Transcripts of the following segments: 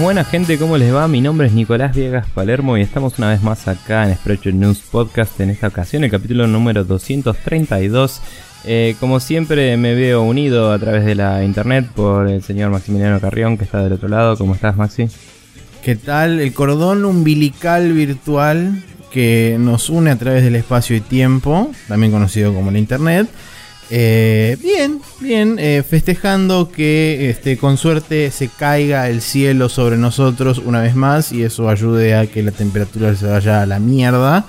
Buenas, gente, ¿cómo les va? Mi nombre es Nicolás Viegas Palermo y estamos una vez más acá en Sprecher News Podcast, en esta ocasión el capítulo número 232. Eh, como siempre me veo unido a través de la internet por el señor Maximiliano Carrión que está del otro lado. ¿Cómo estás Maxi? ¿Qué tal? El cordón umbilical virtual que nos une a través del espacio y tiempo, también conocido como la internet. Eh, bien, bien, eh, festejando que este, con suerte se caiga el cielo sobre nosotros una vez más y eso ayude a que la temperatura se vaya a la mierda.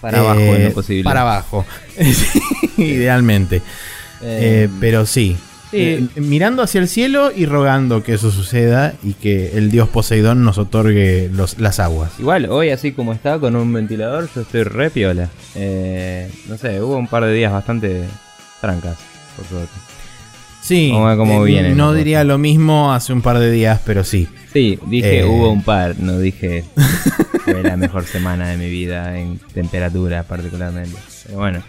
Para abajo, Eh, lo posible. Para abajo, idealmente. Eh, pero sí, mirando hacia el cielo y rogando que eso suceda y que el dios Poseidón nos otorgue los, las aguas. Igual, hoy así como está, con un ventilador, yo estoy re piola. No sé, hubo un par de días bastante trancas, por suerte. Sí, eh, no diría lo mismo hace un par de días, pero sí. Sí, dije Eh. hubo un par, no dije fue la mejor semana de mi vida en temperatura particularmente. Pero bueno,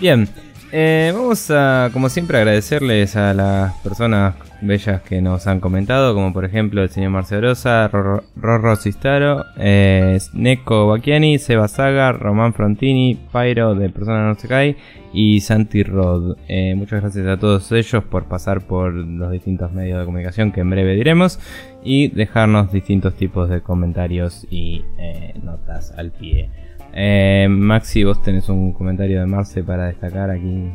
bien, eh, vamos a, como siempre, agradecerles a las personas bellas que nos han comentado, como por ejemplo el señor Marcerosa, Rorro Rorro Cistaro, eh, Neko Bacchiani, Seba Saga, Román Frontini, Pyro de Persona No Se Cae y Santi Rod. Eh, muchas gracias a todos ellos por pasar por los distintos medios de comunicación que en breve diremos y dejarnos distintos tipos de comentarios y eh, notas al pie. Eh, Maxi, vos tenés un comentario de Marce para destacar aquí.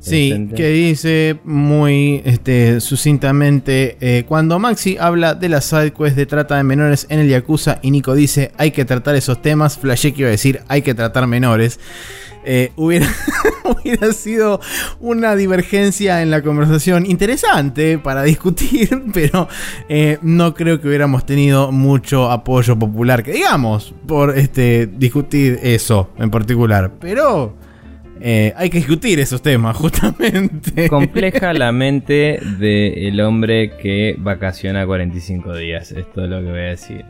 Sí, que dice muy este, sucintamente, eh, cuando Maxi habla de las sidequests de trata de menores en el Yakuza y Nico dice hay que tratar esos temas, flashé que iba a decir hay que tratar menores. Eh, hubiera, hubiera sido una divergencia en la conversación interesante para discutir, pero eh, no creo que hubiéramos tenido mucho apoyo popular, que digamos, por este, discutir eso en particular. Pero eh, hay que discutir esos temas, justamente. Compleja la mente del hombre que vacaciona 45 días. Esto es lo que voy a decir.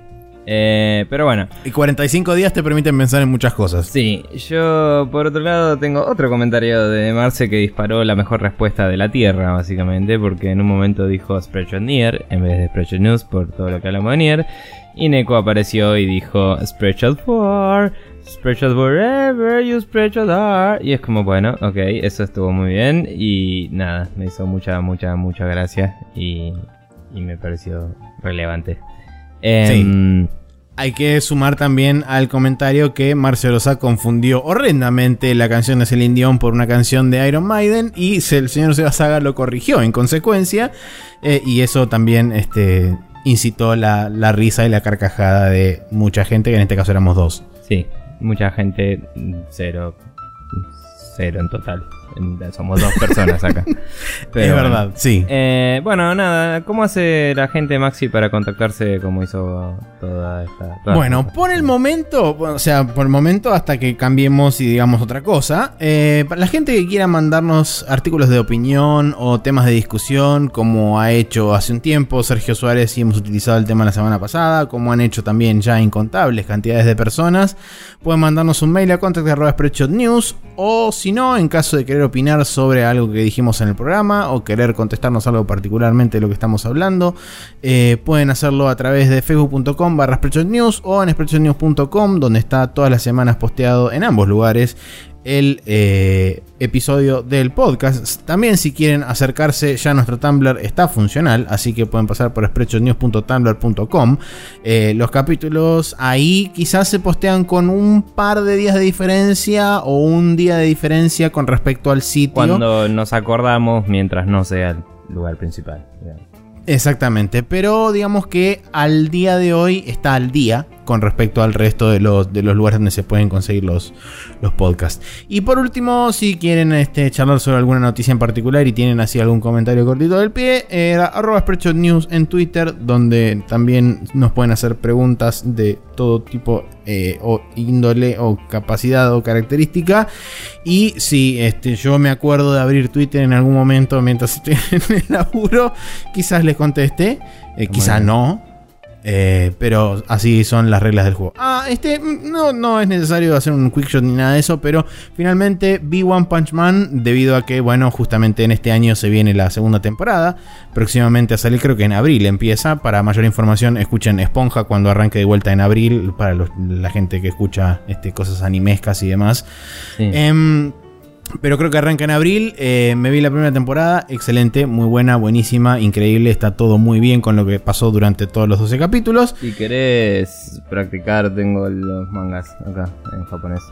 Eh, pero bueno, Y 45 días te permiten pensar en muchas cosas. sí, yo por otro lado tengo otro comentario de Marce que disparó la mejor respuesta de la Tierra, básicamente, porque en un momento dijo Spreadshot Near en vez de Spreadshot News por todo lo que hablamos de Nier. Y Neko apareció y dijo Spreadshot 4, Spreadshot forever, you Spreadshot are. Y es como, bueno, ok, eso estuvo muy bien. Y nada, me hizo mucha, mucha, mucha gracia. Y, y me pareció relevante. Em, Hay que sumar también al comentario que Marcelosa confundió horrendamente la canción de Celine Dion por una canción de Iron Maiden y el señor Seba Saga lo corrigió en consecuencia eh, y eso también este, incitó la, la risa y la carcajada de mucha gente, que en este caso éramos dos. Sí, mucha gente, cero, cero en total. Somos dos personas acá. Pero es bueno. verdad, sí. Eh, bueno, nada, ¿cómo hace la gente Maxi para contactarse como hizo toda esta... toda Bueno, esta- por el momento, o sea, por el momento hasta que cambiemos y digamos otra cosa, eh, para la gente que quiera mandarnos artículos de opinión o temas de discusión, como ha hecho hace un tiempo Sergio Suárez y hemos utilizado el tema la semana pasada, como han hecho también ya incontables cantidades de personas, pueden mandarnos un mail a contact.spreadshotnews o si no, en caso de querer opinar sobre algo que dijimos en el programa o querer contestarnos algo particularmente de lo que estamos hablando, eh, pueden hacerlo a través de facebook.com barra News o en spreadshotnews.com donde está todas las semanas posteado en ambos lugares el eh, episodio del podcast. También si quieren acercarse, ya nuestro Tumblr está funcional, así que pueden pasar por spreadshotnews.tumblr.com. Eh, los capítulos ahí quizás se postean con un par de días de diferencia o un día de diferencia con respecto al sitio. Cuando nos acordamos mientras no sea el lugar principal. Exactamente, pero digamos que al día de hoy está al día con respecto al resto de los, de los lugares donde se pueden conseguir los, los podcasts. Y por último, si quieren este, charlar sobre alguna noticia en particular y tienen así algún comentario cortito del pie, era arroba News en Twitter, donde también nos pueden hacer preguntas de todo tipo eh, o índole o capacidad o característica. Y si este, yo me acuerdo de abrir Twitter en algún momento mientras estoy en el laburo, quizás les conteste, eh, quizás no. Eh, pero así son las reglas del juego. Ah, este mm, no, no es necesario hacer un quick shot ni nada de eso, pero finalmente vi One Punch Man debido a que, bueno, justamente en este año se viene la segunda temporada. Próximamente a salir, creo que en abril empieza. Para mayor información, escuchen Esponja cuando arranque de vuelta en abril, para la gente que escucha este, cosas animescas y demás. Em, pero creo que arranca en abril. Eh, me vi la primera temporada. Excelente, muy buena, buenísima, increíble. Está todo muy bien con lo que pasó durante todos los 12 capítulos. Si querés practicar, tengo los mangas acá en japonés.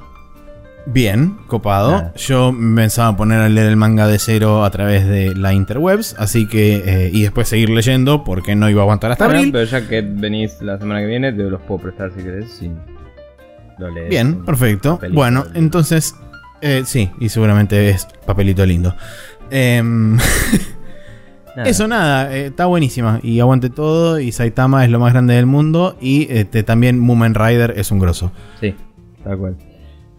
Bien, copado. Yo me pensaba poner a leer el manga de cero a través de la interwebs, así que. Eh, y después seguir leyendo porque no iba a aguantar hasta abril. Pero ya que venís la semana que viene, te los puedo prestar si querés. lo lees Bien, perfecto. Bueno, entonces eh, sí, y seguramente es papelito lindo. Em, eso nada, eh, está buenísima. Y aguante todo. Y Saitama es lo más grande del mundo. Y este, también Moomin Rider es un grosso. Sí, tal cual.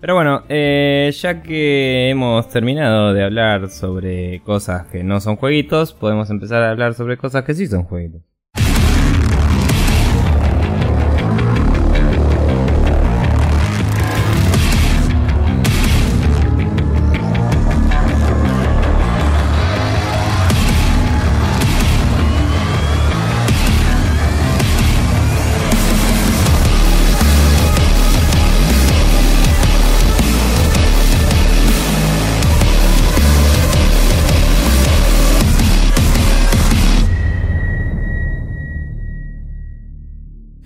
Pero bueno, eh, ya que hemos terminado de hablar sobre cosas que no son jueguitos, podemos empezar a hablar sobre cosas que sí son jueguitos.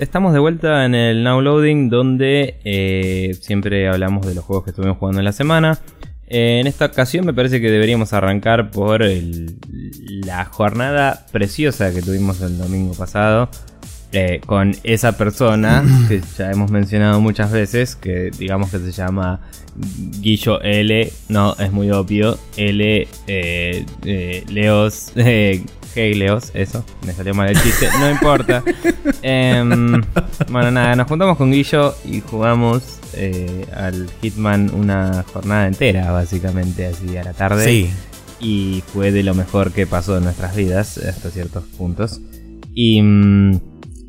Estamos de vuelta en el Now Loading donde eh, siempre hablamos de los juegos que estuvimos jugando en la semana. Eh, en esta ocasión me parece que deberíamos arrancar por la jornada preciosa que tuvimos el domingo pasado eh, con esa persona que ya hemos mencionado muchas veces, que digamos que se llama Guillo L, no, es muy obvio, L, Leos, Hey Leos, eso, me salió mal el chiste, no importa. Em, bueno, nada, nos juntamos con Guillo y jugamos eh, al Hitman una jornada entera, básicamente, así a la tarde. Sí. Y fue de lo mejor que pasó en nuestras vidas, hasta ciertos puntos. Y mm,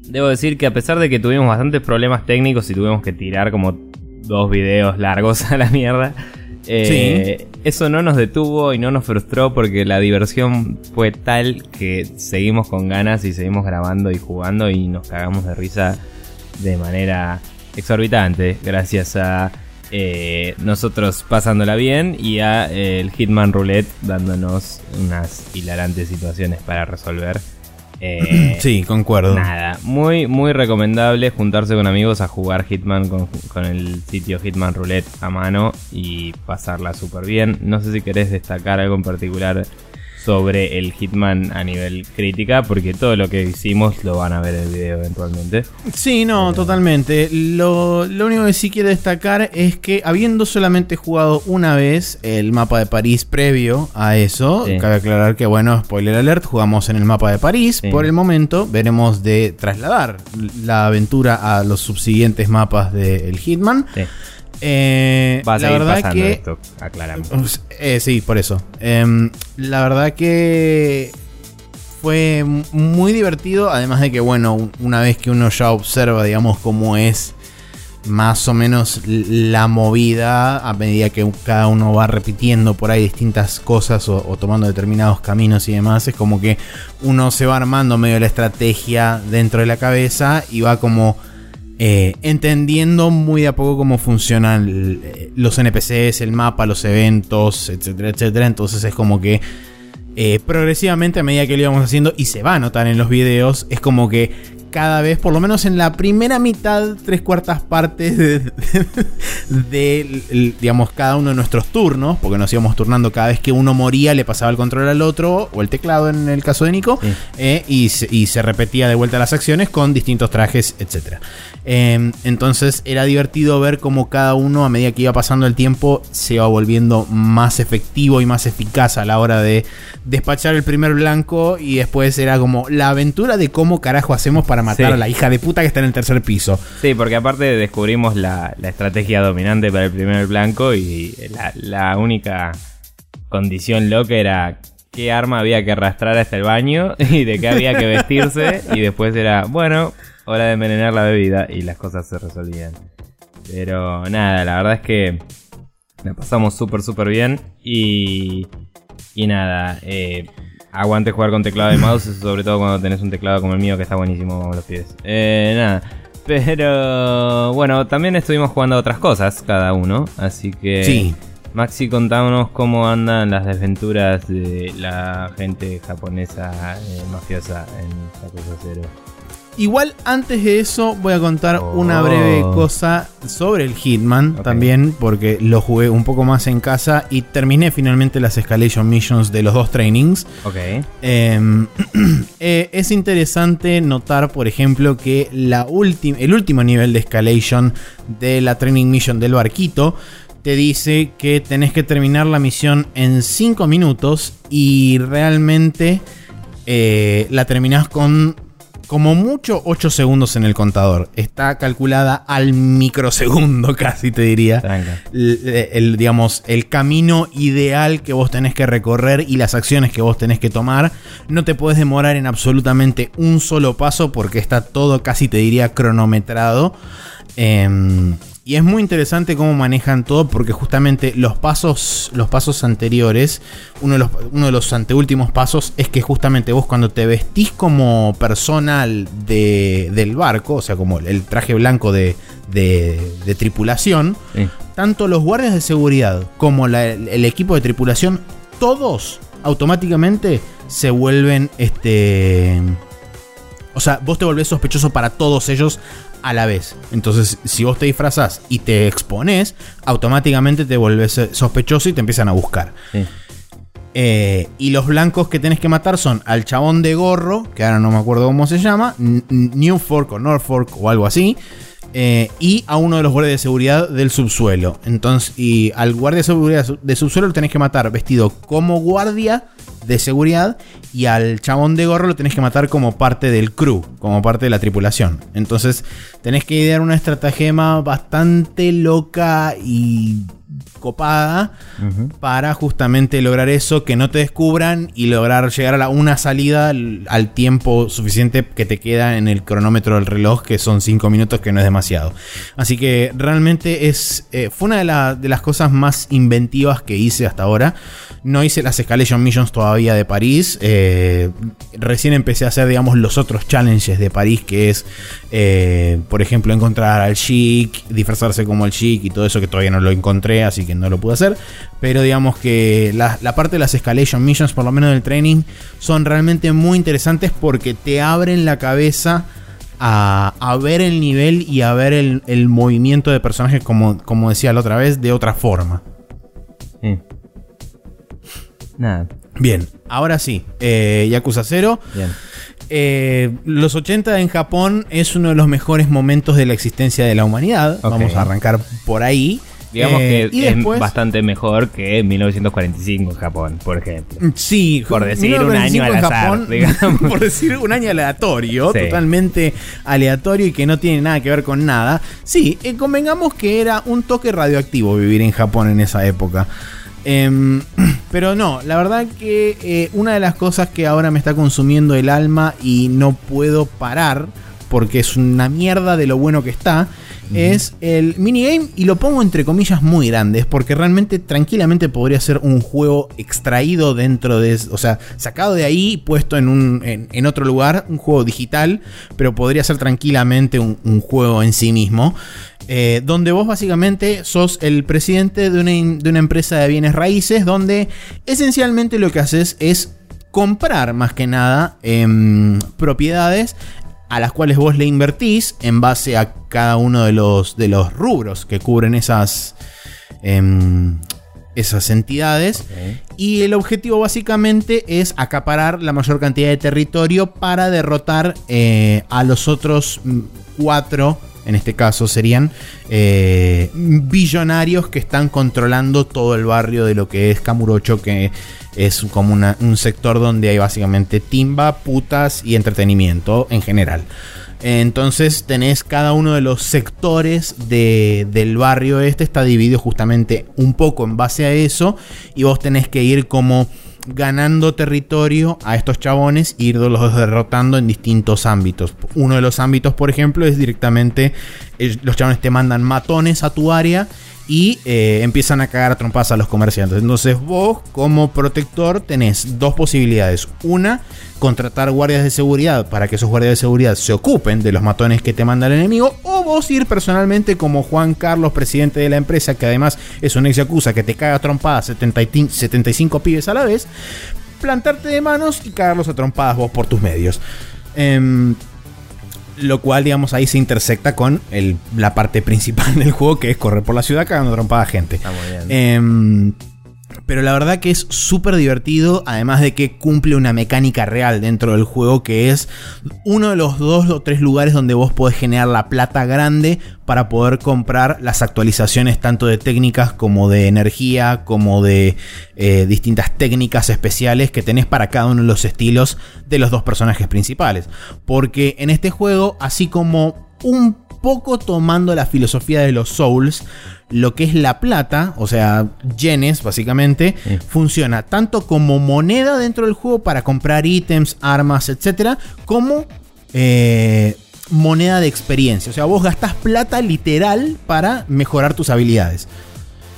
debo decir que a pesar de que tuvimos bastantes problemas técnicos y tuvimos que tirar como dos videos largos a la mierda, eh, eso no nos detuvo y no nos frustró porque la diversión fue tal que seguimos con ganas y seguimos grabando y jugando y nos cagamos de risa de manera exorbitante gracias a eh, nosotros pasándola bien y a eh, el Hitman Roulette dándonos unas hilarantes situaciones para resolver. Eh, sí, concuerdo. Nada, muy, muy recomendable juntarse con amigos a jugar Hitman con, con el sitio Hitman Roulette a mano y pasarla súper bien. No sé si querés destacar algo en particular sobre el Hitman a nivel crítica, porque todo lo que hicimos lo van a ver en el video eventualmente. Sí, no, totalmente. Lo, lo, único que sí quiero destacar es que habiendo solamente jugado una vez el mapa de París previo a eso, cabe aclarar que, bueno, spoiler alert, jugamos en el mapa de París. Por el momento veremos de trasladar la aventura a los subsiguientes mapas del Hitman. Sí. Eh, la verdad que. Esto, aclaramos. Eh, sí, por eso. Em, la verdad que fue muy divertido. Además de que, bueno, una vez que uno ya observa, digamos, cómo es más o menos la movida a medida que cada uno va repitiendo por ahí distintas cosas o, o, tomando determinados caminos y demás, es como que uno se va armando medio la estrategia dentro de la cabeza y va como eh, entendiendo muy de a poco cómo funcionan los NPCs, el mapa, los eventos, etcétera, etcétera. Entonces es como que eh, progresivamente a medida que lo íbamos haciendo y se va a notar en los videos, es como que cada vez, por lo menos en la primera mitad, tres cuartas partes de, digamos, cada uno de nuestros turnos, porque nos íbamos turnando cada vez que uno moría, le pasaba el control al otro, o el teclado en el caso de Nico, eh, y, y, se repetía de vuelta las acciones con distintos trajes, etc. Em, entonces era divertido ver cómo cada uno, a medida que iba pasando el tiempo, se iba volviendo más efectivo y más eficaz a la hora de despachar el primer blanco. Y después era como la aventura de cómo carajo hacemos para matar a la hija de puta que está en el tercer piso. Sí, porque aparte descubrimos la, estrategia dominante para el primer blanco. Y la, la única condición loca era qué arma había que arrastrar hasta el baño y de qué había que vestirse. y después era, bueno hora de envenenar la bebida y las cosas se resolvían. Pero nada, la verdad es que la pasamos súper, súper bien y, y nada, eh, aguante jugar con teclado de mouse, sobre todo cuando tenés un teclado como el mío que está buenísimo los pies. Eh, nada, pero bueno, también estuvimos jugando otras cosas cada uno, así que... Sí. Maxi, contámonos cómo andan las desventuras de la gente japonesa eh, mafiosa en Yakuza 0. Igual antes de eso voy a contar Oh. una breve cosa sobre el Hitman también, porque lo jugué un poco más en casa y terminé finalmente las Escalation Missions de los dos trainings. Ok. Eh, eh, es interesante notar, por ejemplo, que la el último nivel de escalation de la training mission del barquito te dice que tenés que terminar la misión en 5 minutos y realmente eh, la terminás con como mucho 8 segundos en el contador. Está calculada al microsegundo casi te diría Tranca. el, el, digamos, el camino ideal que vos tenés que recorrer y las acciones que vos tenés que tomar. No te puedes demorar en absolutamente un solo paso porque está todo casi te diría cronometrado. Em, y es muy interesante cómo manejan todo porque justamente los pasos, los pasos anteriores, uno de los, uno de los anteúltimos pasos es que justamente vos cuando te vestís como personal de- del barco, o sea, como el traje blanco de, de- de tripulación, Sí. tanto los guardias de seguridad como la- el equipo de tripulación, todos automáticamente se vuelven este. O sea, vos te volvés sospechoso para todos ellos a la vez. Entonces, si vos te disfrazás y te expones, automáticamente te volvés eh, sospechoso y te empiezan a buscar. Sí. Eh, y los blancos que tenés que matar son al chabón de gorro, que ahora no me acuerdo cómo se llama, N- N- Newfork o Norfolk o algo así. eh, y a uno de los guardias de seguridad del subsuelo. Entonces, y al guardia de seguridad de subsuelo lo tenés que matar vestido como guardia de seguridad. Y al chabón de gorro lo tenés que matar como parte del crew, como parte de la tripulación. Entonces, tenés que idear una estratagema bastante loca y copada para justamente lograr eso, que no te descubran y lograr llegar a la, una salida al, al tiempo suficiente que te queda en el cronómetro del reloj, que son 5 minutos, que no es demasiado. Así que realmente es eh, fue una de, la- de las cosas más inventivas que hice hasta ahora. No hice las Escalation Missions todavía de París. eh, recién empecé a hacer, digamos, los otros challenges de París, que es, eh, por ejemplo, encontrar al Chic, disfrazarse como el Chic y todo eso que todavía no lo encontré, así que no lo pude hacer. Pero digamos que la, la parte de las Escalation Missions, por lo menos del training, son realmente muy interesantes porque te abren la cabeza. A, a ver el nivel y a ver el, el movimiento de personajes, como, como decía la otra vez, de otra forma. Sí. Nada. Bien, ahora sí, eh, Yakuza 0. Bien. Eh, los 80 en Japón es uno de los mejores momentos de la existencia de la humanidad. Vamos a arrancar por ahí. Digamos Eh, que y es después- bastante mejor que 1945 en Japón, por ejemplo. Sí, Por decir un 1945 año al azar, digamos. por decir un año aleatorio, Sí. totalmente aleatorio y que no tiene nada que ver con nada. Sí, eh, convengamos que era un toque radioactivo vivir en Japón en esa época. Em, pero no, la verdad que eh, una de las cosas que ahora me está consumiendo el alma y no puedo parar, porque es una mierda de lo bueno que está, es el minigame y lo pongo entre comillas muy grandes, porque realmente tranquilamente podría ser un juego extraído dentro de, o sea, sacado de ahí, puesto en, un, en, otro lugar, un juego digital, pero podría ser tranquilamente un, juego en sí mismo. eh, donde vos básicamente sos el presidente de una, de una empresa de bienes raíces, donde esencialmente lo que haces es comprar más que nada em, propiedades a las cuales vos le invertís en base a cada uno de los, de los rubros que cubren esas, em, esas entidades. Y el objetivo básicamente es acaparar la mayor cantidad de territorio para derrotar eh, a los otros mm, cuatro, en este caso serían eh, billonarios que están controlando todo el barrio de lo que es Kamurocho, que es como una- un sector donde hay básicamente timba, putas y entretenimiento en general. Entonces tenés cada uno de los sectores de- del barrio este, está dividido justamente un poco en base a eso y vos tenés que ir como ganando territorio a estos chabones e irlos derrotando en distintos ámbitos. Uno de los ámbitos, por ejemplo, es directamente eh, los chabones te mandan matones a tu área y eh, empiezan a cagar a trompadas a los comerciantes. Entonces vos como protector tenés dos posibilidades. Una, contratar guardias de seguridad para que esos guardias de seguridad se ocupen de los matones que te manda el enemigo. O vos ir personalmente como Juan Carlos, presidente de la empresa, que además es un ex yakuza que te caga a trompadas 75 pibes a la vez. Plantarte de manos y cagarlos a trompadas vos por tus medios. Eh, lo cual, digamos, ahí se intersecta con la parte principal del juego, que es correr por la ciudad cagando trompada gente. Está muy bien. Em, pero la verdad que es súper divertido, además de que cumple una mecánica real dentro del juego, que es uno de los dos o tres lugares donde vos podés generar la plata grande para poder comprar las actualizaciones tanto de técnicas como de energía, como de eh, distintas técnicas especiales que tenés para cada uno de los estilos de los dos personajes principales. Porque en este juego, así como un poco tomando la filosofía de los Souls, lo que es la plata, o sea, yenes básicamente, funciona tanto como moneda dentro del juego para comprar ítems, armas, etcétera, como eh, moneda de experiencia. O sea, vos gastás plata literal para mejorar tus habilidades.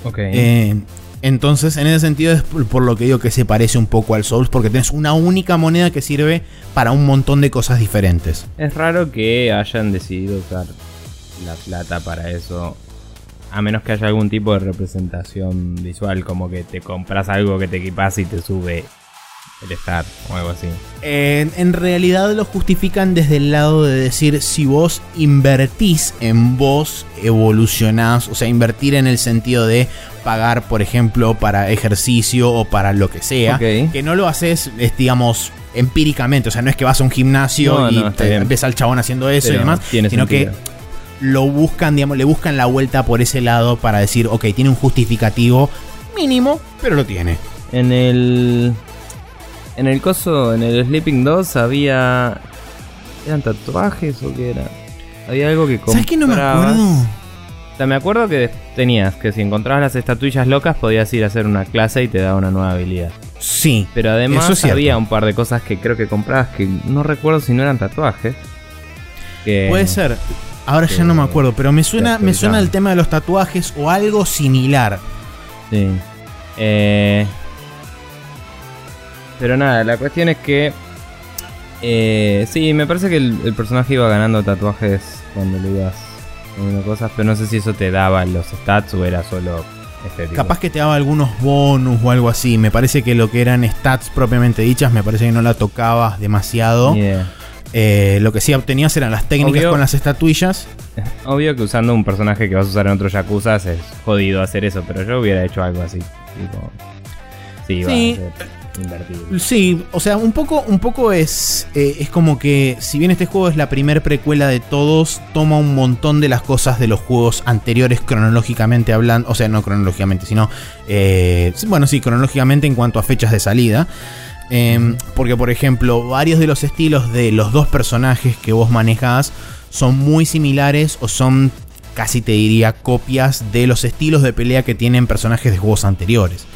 Ok. Eh, entonces, en ese sentido es por lo que digo que se parece un poco al Souls, porque tenés una única moneda que sirve para un montón de cosas diferentes. Es raro que hayan decidido usar la plata para eso a menos que haya algún tipo de representación visual, como que te compras algo que te equipas y te sube el estar o algo así. en realidad lo justifican desde el lado de decir si vos invertís en vos, evolucionás, o sea, invertir en el sentido de pagar, por ejemplo, para ejercicio o para lo que sea, que no lo haces, digamos, empíricamente, o sea, no es que vas a un gimnasio y empieza el chabón haciendo eso y demás, sino que lo buscan, digamos, le buscan la vuelta por ese lado para decir, ok, tiene un justificativo mínimo, pero lo tiene. En el. En el coso, en el Sleeping 2 había. ¿Eran tatuajes o qué era? Había algo que ¿Sabes que no me acuerdo? O sea, me acuerdo que tenías que si encontrabas las estatuillas locas podías ir a hacer una clase y te daba una nueva habilidad. Sí. Pero además había un par de cosas que creo que comprabas que no recuerdo si no eran tatuajes. Puede ser. Ahora ya no me acuerdo, pero me suena, me suena el tema de los tatuajes o algo similar. Sí. Eh, pero nada, la cuestión es que. Eh, sí, me parece que el, personaje iba ganando tatuajes cuando le ibas poniendo cosas, pero no sé si eso te daba los stats o era solo estético. Capaz que te daba algunos bonus o algo así. Me parece que lo que eran stats propiamente dichas, me parece que no la tocabas demasiado. Eh, lo que sí obtenías eran las técnicas con las estatuillas. Obvio que usando un personaje que vas a usar en otro Yakuza es jodido hacer eso, pero yo hubiera hecho algo así. sí, sí. Sí, o sea, un poco, un poco es, eh, es como que, si bien este juego es la primer precuela de todos, toma un montón de las cosas de los juegos anteriores cronológicamente hablando, o sea, no cronológicamente, sino, eh, bueno, sí, cronológicamente en cuanto a fechas de salida. Em, porque, por ejemplo, varios de los estilos de los dos personajes que vos manejás son muy similares o son, casi te diría, copias de los estilos de pelea que tienen personajes de juegos anteriores.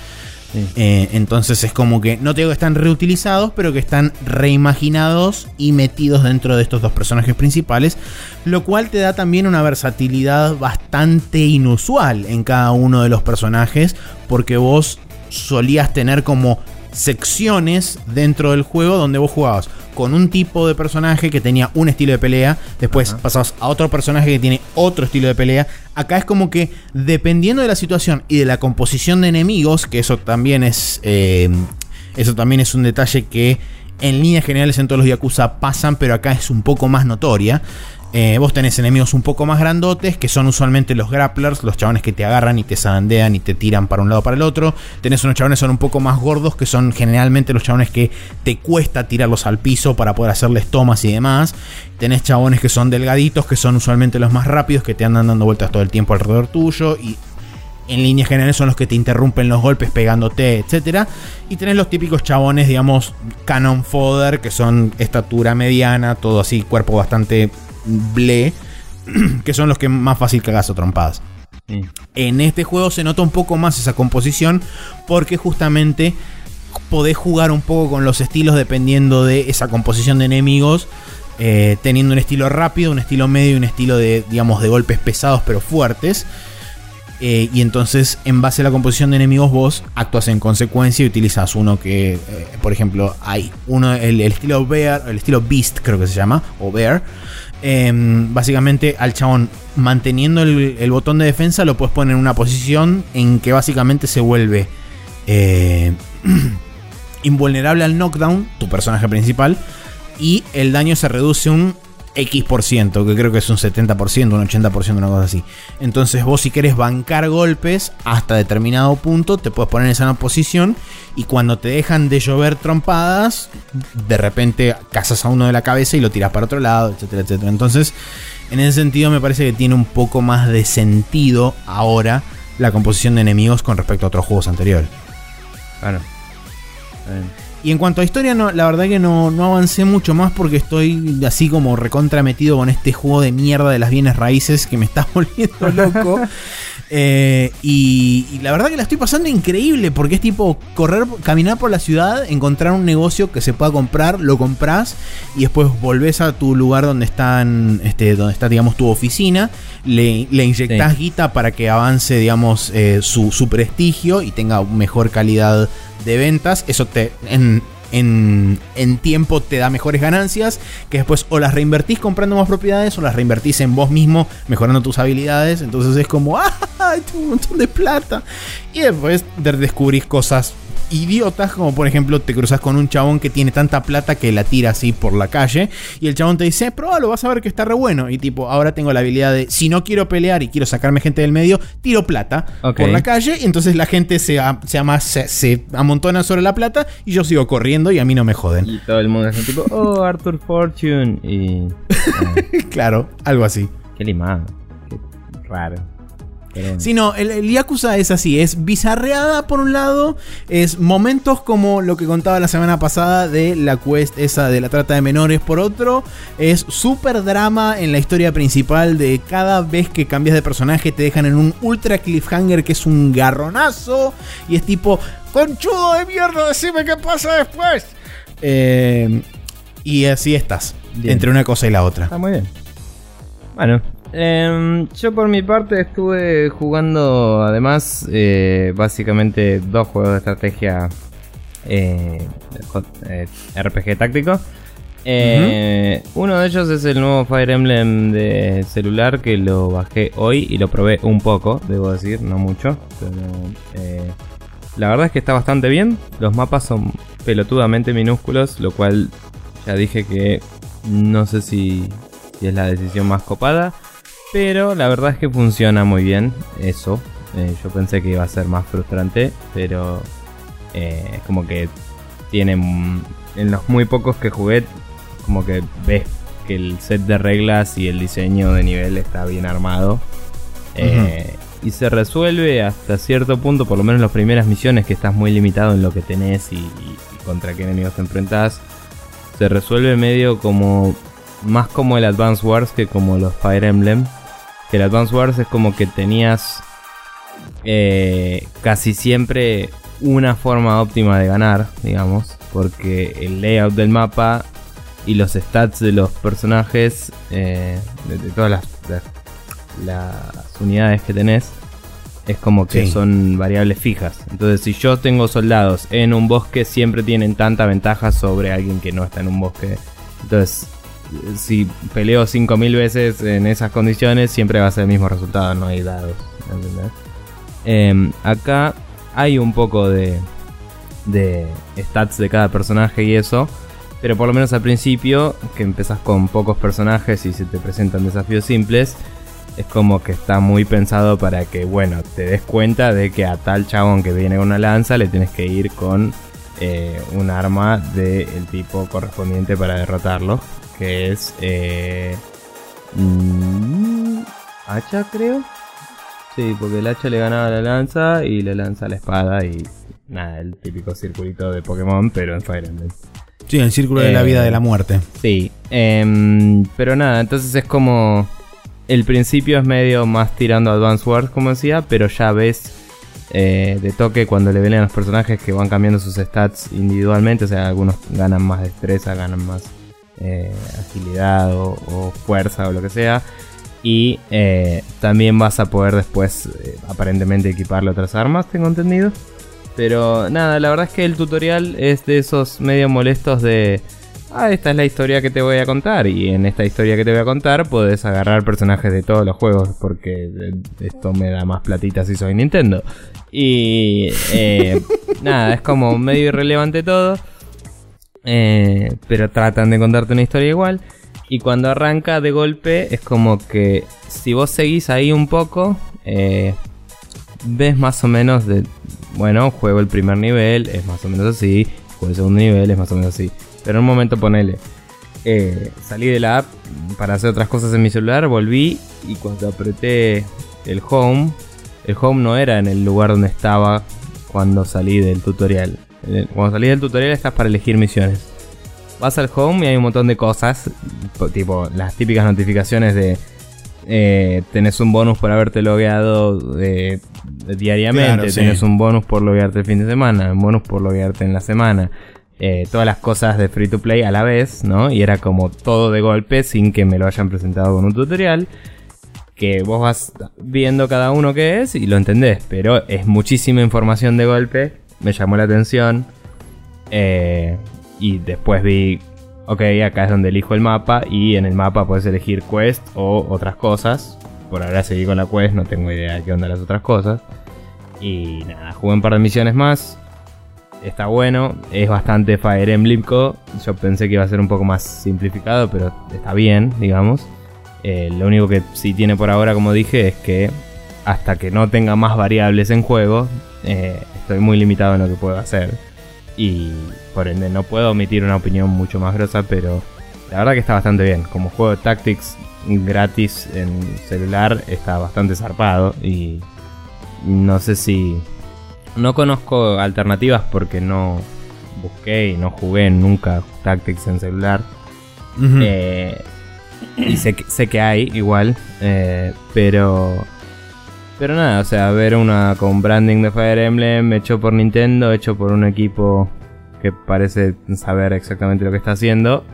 Eh, entonces es como que, no te digo que están reutilizados, pero que están reimaginados y metidos dentro de estos dos personajes principales, lo cual te da también una versatilidad bastante inusual en cada uno de los personajes, porque vos solías tener como secciones dentro del juego donde vos jugabas con un tipo de personaje que tenía un estilo de pelea, después pasabas a otro personaje que tiene otro estilo de pelea. Acá es como que dependiendo de la situación y de la composición de enemigos, que eso también es eh, eso también es un detalle que en líneas generales en todos los Yakuza pasan, pero acá es un poco más notoria. Eh, vos tenés enemigos un poco más grandotes, que son usualmente los grapplers, los chabones que te agarran y te zarandean y te tiran para un lado para el otro. Tenés unos chabones que son un poco más gordos, que son generalmente los chabones que te cuesta tirarlos al piso para poder hacerles tomas y demás. Tenés chabones que son delgaditos, que son usualmente los más rápidos, que te andan dando vueltas todo el tiempo alrededor tuyo. Y en líneas generales son los que te interrumpen los golpes pegándote, etc. Y tenés los típicos chabones, digamos, cannon fodder, que son estatura mediana, todo así, cuerpo bastante ble, que son los que más fácil cagas o trompadas. En este juego se nota un poco más esa composición porque justamente podés jugar un poco con los estilos dependiendo de esa composición de enemigos. eh, teniendo un estilo rápido, un estilo medio y un estilo de, digamos, de golpes pesados pero fuertes. Eh, y entonces, en base a la composición de enemigos, vos actúas en consecuencia y utilizas uno que, eh, por ejemplo, hay uno, el, el estilo Bear, el estilo Beast, creo que se llama, o Bear. Em, básicamente, al chabón manteniendo el, botón de defensa, lo puedes poner en una posición en que básicamente se vuelve eh, invulnerable al knockdown, tu personaje principal, y el daño se reduce un X%, por ciento, que creo que es un 70%, un 80%, una cosa así. Entonces vos si querés bancar golpes hasta determinado punto, te puedes poner en esa posición y cuando te dejan de llover trompadas, de repente cazas a uno de la cabeza y lo tiras para otro lado, etcétera, etcétera. Entonces, en ese sentido me parece que tiene un poco más de sentido ahora la composición de enemigos con respecto a otros juegos anteriores. Claro. Y en cuanto a historia, no, la verdad que no, no avancé mucho más porque estoy así como recontra metido con este juego de mierda de las bienes raíces que me está volviendo loco. Eh, y, y la verdad que la estoy pasando increíble porque es tipo correr, caminar por la ciudad, encontrar un negocio que se pueda comprar, lo compras y después volvés a tu lugar donde están, este, donde está, digamos, tu oficina, le, le inyectás guita para que avance, digamos, eh, su, su prestigio y tenga mejor calidad de ventas. Eso te en, en, en tiempo te da mejores ganancias. Que después o las reinvertís comprando más propiedades o las reinvertís en vos mismo mejorando tus habilidades. Entonces es como, ¡ah! Tengo un montón de plata. Y después de- descubrís cosas idiotas, como por ejemplo te cruzas con un chabón que tiene tanta plata que la tira así por la calle y el chabón te dice, probalo, vas a ver que está re bueno. Y tipo, ahora tengo la habilidad de, si no quiero pelear y quiero sacarme gente del medio, tiro plata por la calle y entonces la gente se, a- se, ama- se, se amontona sobre la plata y yo sigo corriendo y a mí no me joden. Y todo el mundo es tipo, oh, Arthur Fortune. Y. ah, claro, algo así. qué limado. Qué raro. Pero bueno. Si no, el, el Yakuza es así, es bizarreada por un lado, es momentos como lo que contaba la semana pasada de la quest esa de la trata de menores por otro, es súper drama en la historia principal de cada vez que cambias de personaje te dejan en un ultra cliffhanger que es un garronazo y es tipo, conchudo de mierda, decime qué pasa después. Eh, y así estás, Bien. entre una cosa y la otra. Está muy bien. Bueno, em, yo por mi parte estuve jugando además eh, básicamente dos juegos de estrategia eh, eh, RPG táctico. Uno de ellos es el nuevo Fire Emblem de celular que lo bajé hoy y lo probé un poco, debo decir, no mucho. Pero la verdad es que está bastante bien. Los mapas son pelotudamente minúsculos, lo cual ya dije que no sé si es la decisión más copada. Pero la verdad es que funciona muy bien eso. Eh, yo pensé que iba a ser más frustrante, pero eh, es como que tiene en los muy pocos que jugué, como que ves que el set de reglas y el diseño de nivel está bien armado. Eh, Y se resuelve hasta cierto punto, por lo menos en las primeras misiones, que estás muy limitado en lo que tenés y, y- y contra qué enemigos te enfrentás. Se resuelve medio como. Más como el Advance Wars que como los Fire Emblem. Que el Advance Wars es como que tenías eh, casi siempre una forma óptima de ganar, digamos. Porque el layout del mapa y los stats de los personajes, eh, de, de todas las, unidades que tenés, es como que Sí. son variables fijas. Entonces, si yo tengo soldados en un bosque, siempre tienen tanta ventaja sobre alguien que no está en un bosque. Entonces, si peleo 5000 veces en esas condiciones, siempre va a ser el mismo resultado, no hay dados. Em, acá hay un poco de, de stats de cada personaje y eso. Pero por lo menos al principio, que empezás con pocos personajes y se te presentan desafíos simples, es como que está muy pensado para que, bueno, te des cuenta de que a tal chabón que viene con una lanza le tienes que ir con eh, un arma del tipo correspondiente para derrotarlo, que es eh, mm, hacha, creo. Sí, porque el hacha le ganaba la lanza y la lanza a la espada y nada, el típico circulito de Pokémon, pero en Fire Emblem. Sí, el círculo de la Eh, vida de la muerte. Sí, em, pero nada, entonces es como. El principio es medio más tirando Advance Wars, como decía, pero ya ves eh, de toque cuando le ven a los personajes que van cambiando sus stats individualmente. O sea, algunos ganan más destreza, ganan más eh, agilidad o, fuerza o lo que sea. Y eh, también vas a poder después aparentemente equiparle otras armas, tengo entendido. Pero nada, la verdad es que el tutorial es de esos medio molestos de ah, esta es la historia que te voy a contar. Y en esta historia que te voy a contar puedes agarrar personajes de todos los juegos porque esto me da más platita si soy Nintendo. Y eh, nada, es como medio irrelevante todo. Eh, pero tratan de contarte una historia igual. Y cuando arranca de golpe es como que si vos seguís ahí un poco, eh, ves más o menos de, bueno, juego el primer nivel, es más o menos así, juego el segundo nivel, es más o menos así. Pero en un momento ponele. Eh, salí de la app para hacer otras cosas en mi celular, volví y cuando apreté el home, el home no era en el lugar donde estaba cuando salí del tutorial. Eh, cuando salí del tutorial estás para elegir misiones. Vas al home y hay un montón de cosas, tipo las típicas notificaciones de eh, tenés un bonus por haberte logueado diariamente, tenés un bonus por loguearte el fin de semana, un bonus por loguearte en la semana. Eh, todas las cosas de free to play a la vez, ¿no? Y era como todo de golpe sin que me lo hayan presentado con un tutorial. Que vos vas viendo cada uno que es y lo entendés, pero es muchísima información de golpe. Me llamó la atención. Eh, y después vi, ok, acá es donde elijo el mapa y en el mapa puedes elegir quest o otras cosas. Por ahora seguí con la quest, no tengo idea de qué onda las otras cosas. Y nada, jugué un par de misiones más está bueno, es bastante Fire Emblem. Yo pensé que iba a ser un poco más simplificado, pero está bien, digamos. Eh, lo único que sí tiene por ahora, como dije, es que hasta que no tenga más variables en juego, eh, estoy muy limitado en lo que puedo hacer. Y por ende no puedo omitir una opinión mucho más grosa, pero la verdad que está bastante bien. Como juego de Tactics gratis en celular está bastante zarpado y no sé si no conozco alternativas porque no busqué y no jugué nunca Tactics en celular. Eh, y sé que, sé que hay igual, eh, pero... Pero nada, o sea, ver una con branding de Fire Emblem hecho por Nintendo, hecho por un equipo que parece saber exactamente lo que está haciendo.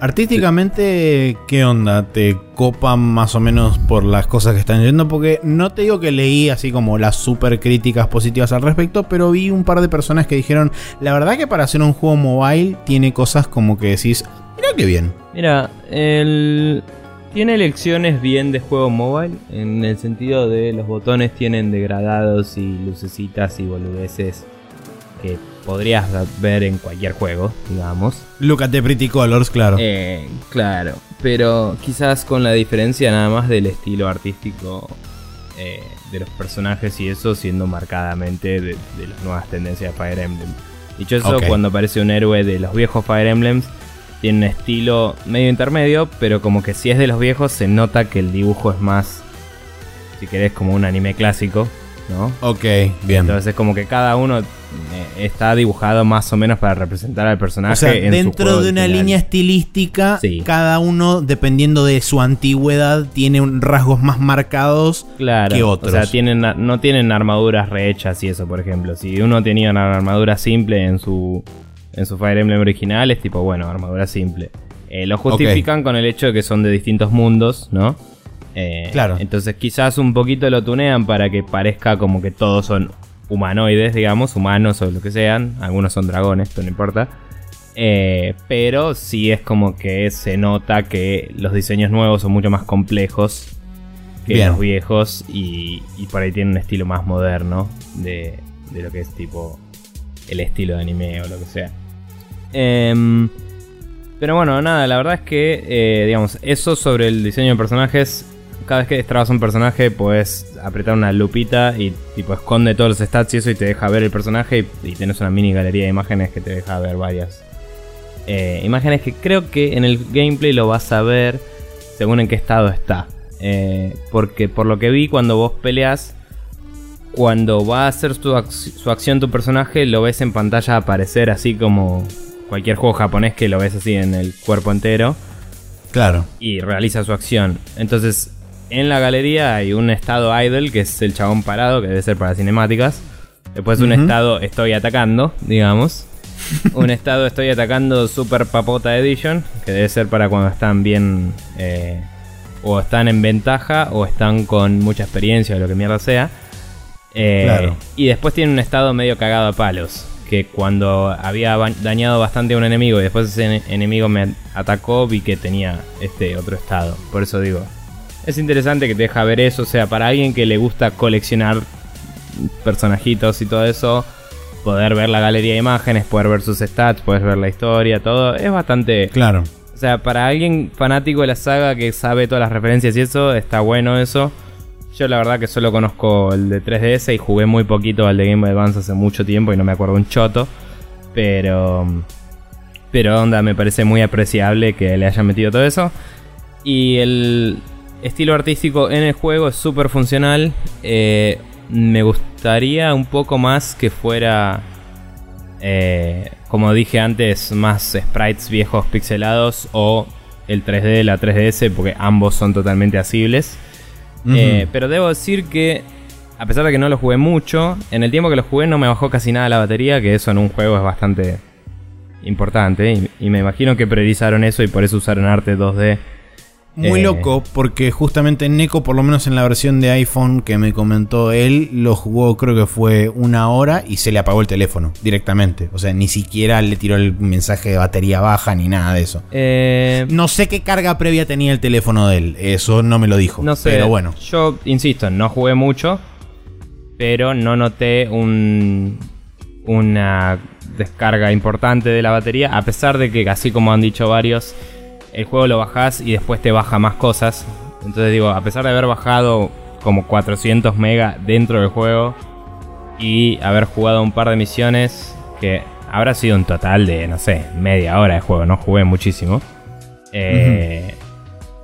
Artísticamente, ¿qué onda? ¿Te copan más o menos por las cosas que están yendo? Porque no te digo que leí así como las super críticas positivas al respecto, pero vi un par de personas que dijeron, la verdad que para hacer un juego mobile tiene cosas como que decís, mira qué bien. Mira, el... tiene lecciones bien de juego mobile, en el sentido de los botones tienen degradados y lucecitas y boludeces que podrías ver en cualquier juego, digamos. Look at the pretty colors, claro. Eh, claro, pero quizás con la diferencia nada más del estilo artístico eh, de los personajes y eso siendo marcadamente de, las nuevas tendencias de Fire Emblem. Dicho eso, cuando aparece un héroe de los viejos Fire Emblems, tiene un estilo medio intermedio, pero como que si es de los viejos se nota que el dibujo es más, si querés, como un anime clásico, ¿no? Ok, bien. Entonces como que cada uno eh, está dibujado más o menos para representar al personaje. O sea, dentro de una línea estilística, cada uno, dependiendo de su antigüedad, tiene rasgos más marcados que otros. O sea, tienen, no tienen armaduras rehechas y eso, por ejemplo. Si uno tenía una armadura simple en su, en su Fire Emblem original, es tipo, bueno, armadura simple. Eh, lo justifican con el hecho de que son de distintos mundos, ¿no? Eh, claro. Entonces quizás un poquito lo tunean para que parezca como que todos son humanoides, digamos, humanos o lo que sean. Algunos son dragones, pero no importa. Eh, pero sí es como que se nota que los diseños nuevos son mucho más complejos que los viejos y, por ahí tienen un estilo más moderno de, lo que es tipo el estilo de anime o lo que sea. Em, pero bueno, nada, la verdad es que, eh, digamos, eso sobre el diseño de personajes cada vez que destrabas un personaje puedes apretar una lupita y tipo esconde todos los stats y eso y te deja ver el personaje y, y tienes una mini galería de imágenes que te deja ver varias eh, imágenes que creo que en el gameplay lo vas a ver según en qué estado está. Eh, porque por lo que vi cuando vos peleas, cuando va a hacer su, su acción tu personaje, lo ves en pantalla aparecer así como cualquier juego japonés que lo ves así en el cuerpo entero. Claro. Y realiza su acción. Entonces en la galería hay un estado idle, que es el chabón parado, que debe ser para cinemáticas. Después un estado estoy atacando, digamos. un estado estoy atacando Super Papota Edition, que debe ser para cuando están bien... eh, o están en ventaja o están con mucha experiencia o lo que mierda sea. Eh, Claro. Y después tiene un estado medio cagado a palos. Que cuando había dañado bastante a un enemigo y después ese ene- enemigo me atacó, vi que tenía este otro estado. Por eso digo, es interesante que te deja ver eso. O sea, para alguien que le gusta coleccionar personajitos y todo eso, poder ver la galería de imágenes, poder ver sus stats, poder ver la historia, todo, es bastante... Claro. O sea, para alguien fanático de la saga que sabe todas las referencias y eso, está bueno eso. Yo la verdad que solo conozco el de 3DS y jugué muy poquito al de Game Boy Advance hace mucho tiempo y no me acuerdo un choto. Pero... Pero onda, me parece muy apreciable que le hayan metido todo eso. Y el estilo artístico en el juego es súper funcional. Eh, me gustaría un poco más que fuera... eh, como dije antes, más sprites viejos pixelados o el 3D de la 3DS, porque ambos son totalmente asibles. Eh, pero debo decir que, a pesar de que no lo jugué mucho, en el tiempo que lo jugué no me bajó casi nada la batería, que eso en un juego es bastante importante. Y, y me imagino que priorizaron eso y por eso usaron arte 2D. Muy Eh, loco, porque justamente Neko, por lo menos en la versión de iPhone que me comentó él, lo jugó creo que fue una hora y se le apagó el teléfono directamente. O sea, ni siquiera le tiró el mensaje de batería baja ni nada de eso. Eh, No sé qué carga previa tenía el teléfono de él, eso no me lo dijo. no sé, Pero bueno. yo insisto, no jugué mucho, pero no noté un, una descarga importante de la batería, a pesar de que, así como han dicho varios, el juego lo bajás y después te baja más cosas. Entonces digo, a pesar de haber bajado como 400 mega dentro del juego y haber jugado un par de misiones, que habrá sido un total de, no sé, media hora de juego, no jugué muchísimo. Eh,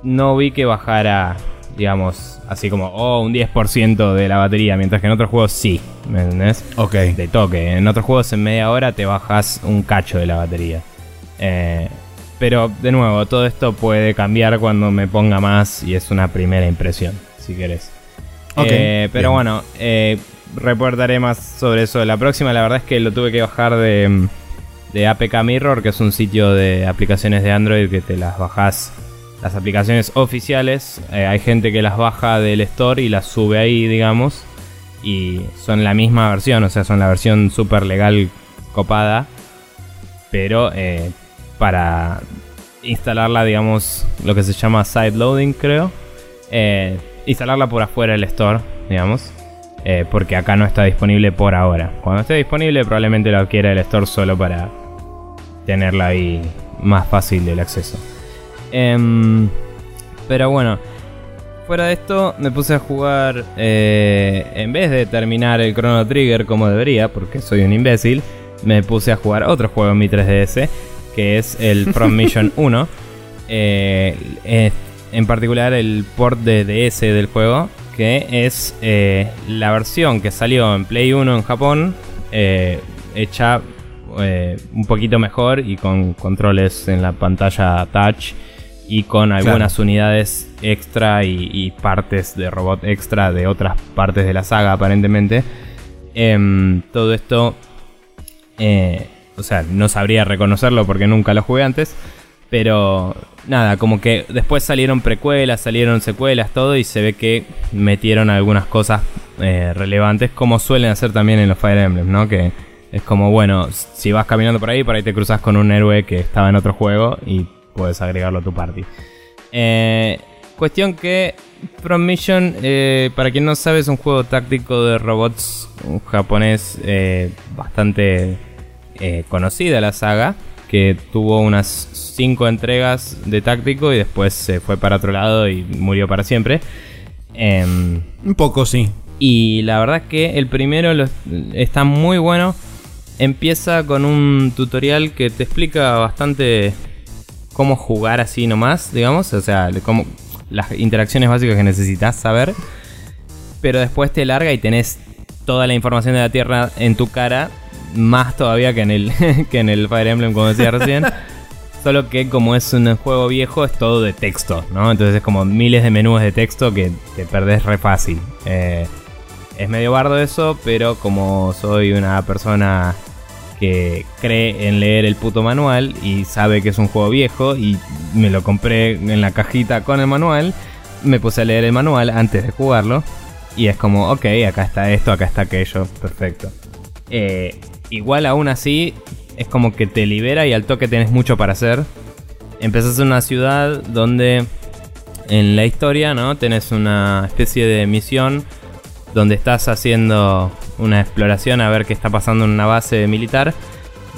No vi que bajara, digamos, así como, oh, un 10% de la batería, mientras que en otros juegos sí, ¿me entendés? Ok. de toque. En otros juegos en media hora te bajas un cacho de la batería. Eh, pero de nuevo, todo esto puede cambiar cuando me ponga más y es una primera impresión, si querés. Ok, Eh, pero bien. bueno, eh, reportaré más sobre eso la próxima. La verdad es que lo tuve que bajar de, de APK Mirror, que es un sitio de aplicaciones de Android que te las bajas. Las aplicaciones oficiales, eh, hay gente que las baja del store y las sube ahí, digamos y son la misma versión, o sea, son la versión super legal copada, pero eh, para instalarla, digamos, lo que se llama side loading, creo, eh, instalarla por afuera del store, digamos, eh, porque acá no está disponible por ahora. Cuando esté disponible, probablemente lo adquiera el store solo para tenerla ahí más fácil del acceso. Em, pero bueno, Fuera de esto, me puse a jugar. eh, en vez de terminar el Chrono Trigger como debería, porque soy un imbécil, me puse a jugar otro juego en mi 3DS, que es el From Mission 1. Eh, eh, en particular, el port de DS del juego, que es eh, la versión que salió en Play 1 en Japón, hecha un poquito mejor y con controles en la pantalla touch y con algunas unidades extra y, y partes de robot extra de otras partes de la saga aparentemente. Em, todo esto, eh, o sea, no sabría reconocerlo porque nunca lo jugué antes, pero nada, como que después salieron precuelas, salieron secuelas, todo y se ve que metieron algunas cosas eh, relevantes como suelen hacer también en los Fire Emblem, ¿no? Que es como, bueno, si vas caminando por ahí, por ahí te cruzas con un héroe que estaba en otro juego y puedes agregarlo a tu party. Eh, cuestión que From Mission, eh, para quien no sabe, es un juego táctico de robots japonés eh, bastante eh, conocida la saga, que tuvo unas 5 entregas de táctico y después se fue para otro lado y murió para siempre. Em, Un poco, sí. y la verdad que el primero lo- está muy bueno. Empieza con un tutorial que te explica bastante cómo jugar así nomás, digamos. O sea, cómo, las interacciones básicas que necesitas saber. Pero después te larga y tenés toda la información de la Tierra en tu cara. Más todavía que en el, que en el Fire Emblem, como decía recién. Solo que como es un juego viejo es todo de texto, ¿no? Entonces es como miles de menús de texto que te perdés re fácil. Eh, es medio bardo eso, pero como soy una persona que cree en leer el puto manual y sabe que es un juego viejo y me lo compré en la cajita con el manual, me puse a leer el manual antes de jugarlo y es como, ok, acá está esto, acá está aquello, perfecto. Eh, igual aún así es como que te libera y al toque tenés mucho para hacer. Empezás en una ciudad donde en la historia, ¿no? Tenés una especie de misión donde estás haciendo una exploración a ver qué está pasando en una base militar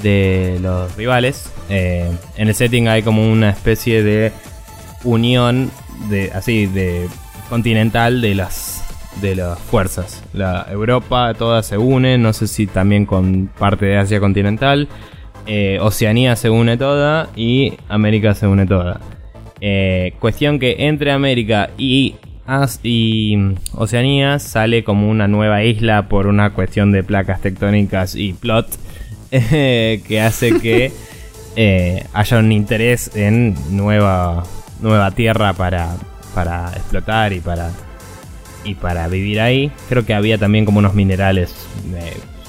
de los rivales. Eh, en el setting hay como una especie de unión de así de continental de las de las fuerzas. La Europa todas se unen, no sé si también con parte de Asia continental. Eh, Oceanía se une toda y América se une toda. Eh, cuestión que entre América y, y Oceanía sale como una nueva isla por una cuestión de placas tectónicas y plot que hace que eh, haya un interés en nueva, nueva tierra para, para explotar y para, y para vivir ahí. Creo que había también como unos minerales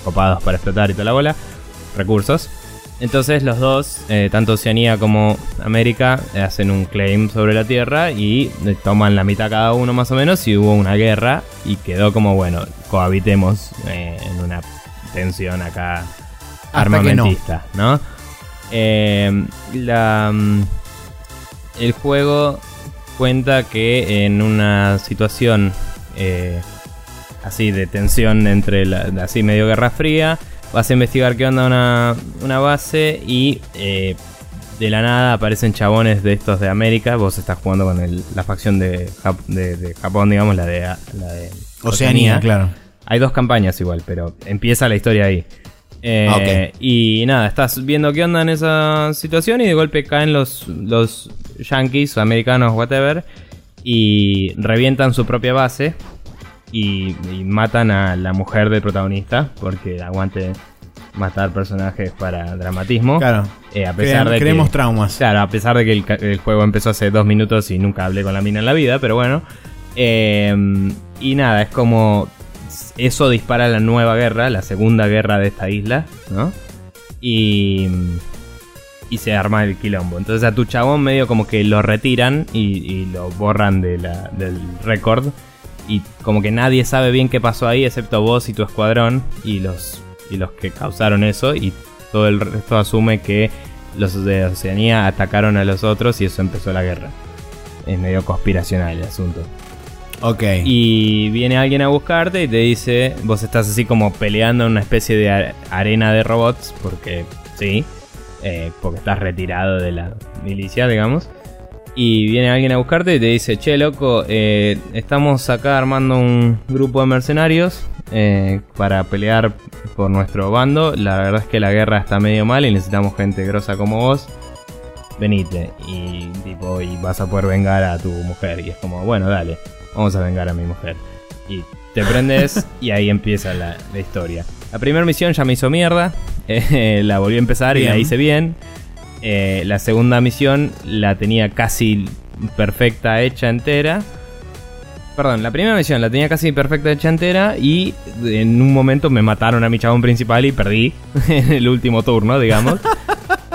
copados para explotar y toda la bola. Recursos. Entonces los dos, eh, tanto Oceanía como América, hacen un claim sobre la Tierra y eh, toman la mitad cada uno más o menos y hubo una guerra y quedó como, bueno, cohabitemos eh, en una tensión acá armamentista, ¿no? la, mm, el juego cuenta que en una situación así de tensión entre la, así medio guerra fría, vas a investigar qué onda una, una base y eh, de la nada aparecen chabones de estos de América. Vos estás jugando con la facción de, de, Japón, digamos, la de, la de Oceanía, claro. Hay dos campañas igual, pero empieza la historia ahí. Eh, ah, y nada, estás viendo qué onda en esa situación y de golpe caen los, los yankees, americanos, whatever, y revientan su propia base y, matan a la mujer del protagonista porque aguante matar personajes para dramatismo. Claro. Eh, a pesar de queremos traumas. Claro, a pesar de que el, juego empezó hace dos minutos y nunca hablé con la mina en la vida, pero bueno. Em, y nada, es como. Eso dispara la nueva guerra, la segunda guerra de esta isla, ¿no? Y. Y se arma el quilombo. Entonces a tu chabón medio como que lo retiran y, lo borran de la, del récord y como que nadie sabe bien qué pasó ahí excepto vos y tu escuadrón y los, y los que causaron eso y todo el resto asume que los de Oceanía atacaron a los otros y eso empezó la guerra. Es medio conspiracional el asunto. Ok. Y viene alguien a buscarte y te dice, vos estás así como peleando en una especie de arena de robots, porque sí, eh, porque estás retirado de la milicia, digamos y viene alguien a buscarte y te dice, che, loco, eh, estamos acá armando un grupo de mercenarios eh, para pelear por nuestro bando. La verdad es que la guerra está medio mal y necesitamos gente grosa como vos. Venite y tipo y vas a poder vengar a tu mujer. Y es como, bueno, dale, vamos a vengar a mi mujer. Y te prendes y ahí empieza la, historia. La primera misión ya me hizo mierda. Eh, la volví a empezar y la hice bien. Eh, la segunda misión la tenía casi perfecta, hecha entera. Perdón, la primera misión la tenía casi perfecta, hecha entera. Y en un momento me mataron a mi chabón principal y perdí en el último turno, digamos.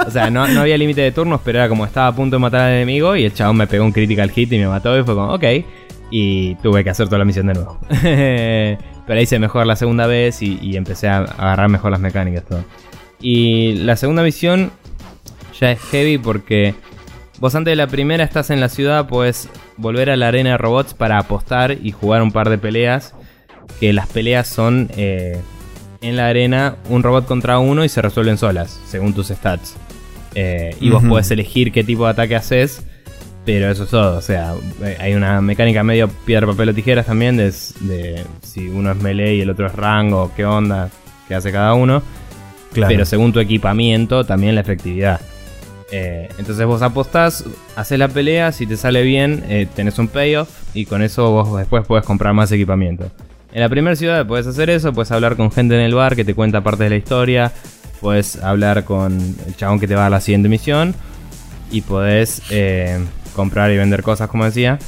O sea, no, había límite de turnos, pero era como estaba a punto de matar al enemigo y el chabón me pegó un critical hit y me mató y fue como, ok. Y tuve que hacer toda la misión de nuevo. Pero hice mejor la segunda vez y, y empecé a agarrar mejor las mecánicas todo. Y la segunda misión ya es heavy porque vos antes de la primera estás en la ciudad, puedes volver a la arena de robots para apostar y jugar un par de peleas. Que las peleas son eh, en la arena un robot contra uno y se resuelven solas, según tus stats. Eh, y vos podés elegir qué tipo de ataque haces, pero eso es todo. O sea, eh, hay una mecánica medio piedra, papel o tijeras también de, de si uno es melee y el otro es rango, qué onda, qué hace cada uno. Pero según tu equipamiento, también la efectividad. Eh, entonces vos apostás, haces la pelea, si te sale bien, eh, tenés un payoff y con eso vos después puedes comprar más equipamiento. En la primera ciudad puedes hacer eso, puedes hablar con gente en el bar que te cuenta parte de la historia, puedes hablar con el chabón que te va a la siguiente misión, y podés eh, comprar y vender cosas, como decía.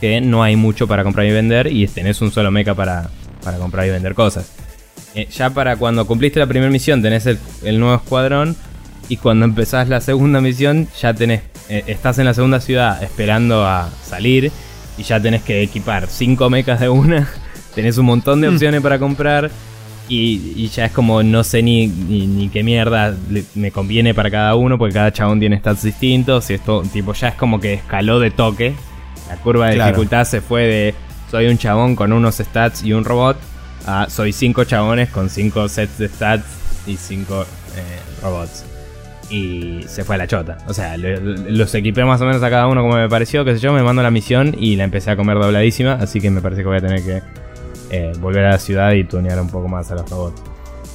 Que no hay mucho para comprar y vender y tenés un solo mecha para, para comprar y vender cosas. Eh, ya para cuando cumpliste la primera misión tenés el, el nuevo escuadrón y cuando empezás la segunda misión ya tenés, eh, estás en la segunda ciudad esperando a salir y ya tenés que equipar 5 mechas de una, tenés un montón de opciones para comprar y, y ya es como no sé ni, ni, ni qué mierda le- me conviene para cada uno porque cada chabón tiene stats distintos y esto tipo ya es como que escaló de toque. La curva de Claro. dificultad se fue de soy un chabón con unos stats y un robot a soy cinco chabones con cinco sets de stats y cinco eh, robots. Y se fue a la chota. O sea, los equipé más o menos a cada uno como me pareció, qué sé yo, me mando la misión y la empecé a comer dobladísima, así que me parece que voy a tener que eh, volver a la ciudad y tunear un poco más a los robots.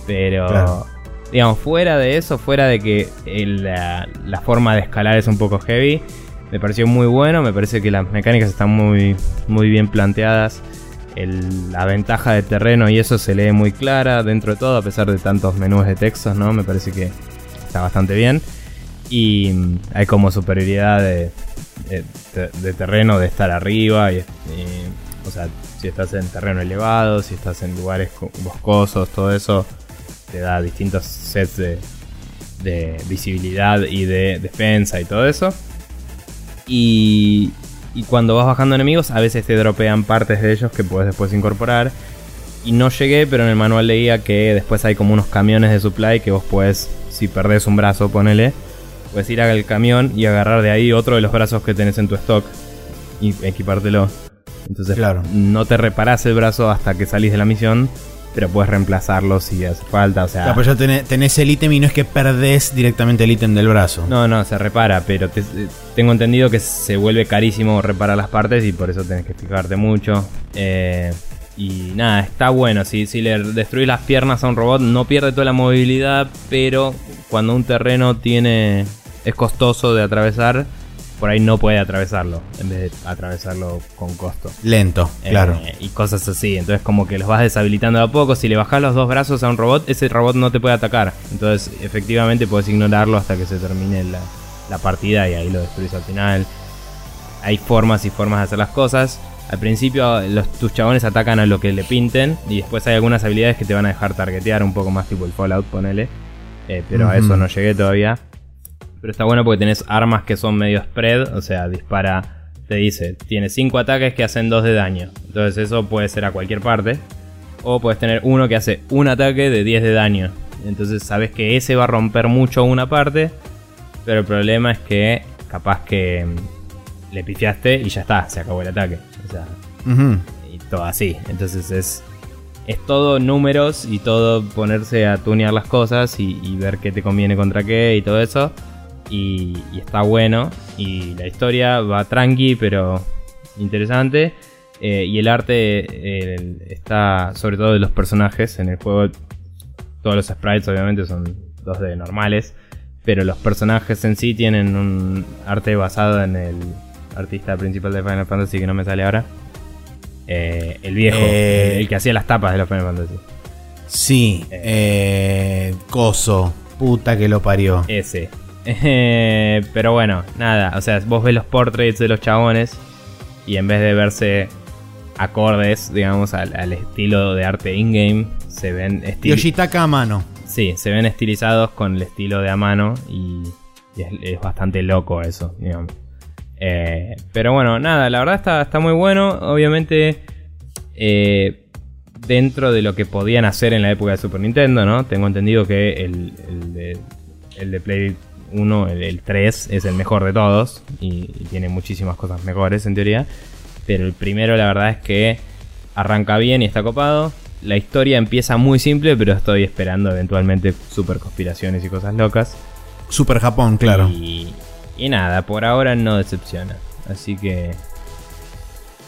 Pero, Claro. digamos, fuera de eso, fuera de que la, la forma de escalar es un poco heavy, me pareció muy bueno, me parece que las mecánicas están muy, muy bien planteadas. El- la ventaja de terreno y eso se lee muy clara dentro de todo, a pesar de tantos menús de textos, ¿no? Me parece que está bastante bien. Y mm, hay como superioridad de, de- de- de terreno, de estar arriba. Y, y, o sea, si estás en terreno elevado, si estás en lugares co- boscosos, todo eso te da distintos sets de, de visibilidad y de defensa y todo eso. Y, y cuando vas bajando enemigos, a veces te dropean partes de ellos que puedes después incorporar. Y no llegué, pero en el manual leía que después hay como unos camiones de supply que vos puedes, si perdés un brazo, ponele, puedes ir al camión y agarrar de ahí otro de los brazos que tenés en tu stock y equipártelo. Entonces Claro. no te reparás el brazo hasta que salís de la misión, pero puedes reemplazarlo si hace falta. O sea, Claro, pues ya tenés, tenés el ítem y no es que perdés directamente el ítem del brazo. no, no, se repara, pero te- eh, tengo entendido que se vuelve carísimo reparar las partes y por eso tenés que fijarte mucho. Eh, y nada, está bueno. Si, si le destruís las piernas a un robot, no pierde toda la movilidad, pero cuando un terreno tiene es costoso de atravesar, por ahí no puede atravesarlo, en vez de atravesarlo con costo. Lento, claro. Eh, y cosas así. Entonces, como que los vas deshabilitando de a poco. Si le bajas los dos brazos a un robot, ese robot no te puede atacar. Entonces, efectivamente, puedes ignorarlo hasta que se termine la, la partida y ahí lo destruís al final. Hay formas y formas de hacer las cosas. Al principio, los, tus chabones atacan a lo que le pinten. Y después hay algunas habilidades que te van a dejar targetear un poco más, tipo el Fallout, ponele. Eh, pero a eso no llegué todavía. Pero está bueno porque tenés armas que son medio spread, o sea, dispara, te dice, tiene 5 ataques que hacen 2 de daño. Entonces eso puede ser a cualquier parte. O puedes tener uno que hace un ataque de 10 de daño. Entonces sabes que ese va a romper mucho una parte. Pero el problema es que capaz que mm, le pifiaste y ya está, se acabó el ataque. O sea, y todo así. Entonces es, es todo números y todo ponerse a tunear las cosas y, y ver qué te conviene contra qué y todo eso. Y, y está bueno. Y la historia va tranqui, pero interesante. Eh, y el arte está, sobre todo de los personajes en el juego. Todos los sprites obviamente son 2D normales. Pero los personajes en sí tienen un arte basado en el artista principal de Final Fantasy que no me sale ahora. Eh, el viejo, Eh. el, el que hacía las tapas de los Final Fantasy. Sí, eh, coso. Puta que lo parió. Ese. Eh, pero bueno, nada. O sea, vos ves los portraits de los chabones y en vez de verse acordes, digamos, al, al estilo de arte in-game, se ven Yoshitaka a mano. Sí, se ven estilizados con el estilo de a mano y, y es, es bastante loco eso, digamos. Eh, pero bueno, nada, la verdad está, está muy bueno. Obviamente, eh, dentro de lo que podían hacer en la época de Super Nintendo, ¿no? Tengo entendido que el, el de, el de Play 1, el, el 3, es el mejor de todos y, y tiene muchísimas cosas mejores en teoría. Pero el primero, la verdad es que arranca bien y está copado. La historia empieza muy simple, pero estoy esperando eventualmente super conspiraciones y cosas locas. Super Japón, claro. Y, y nada, por ahora no decepciona. Así que.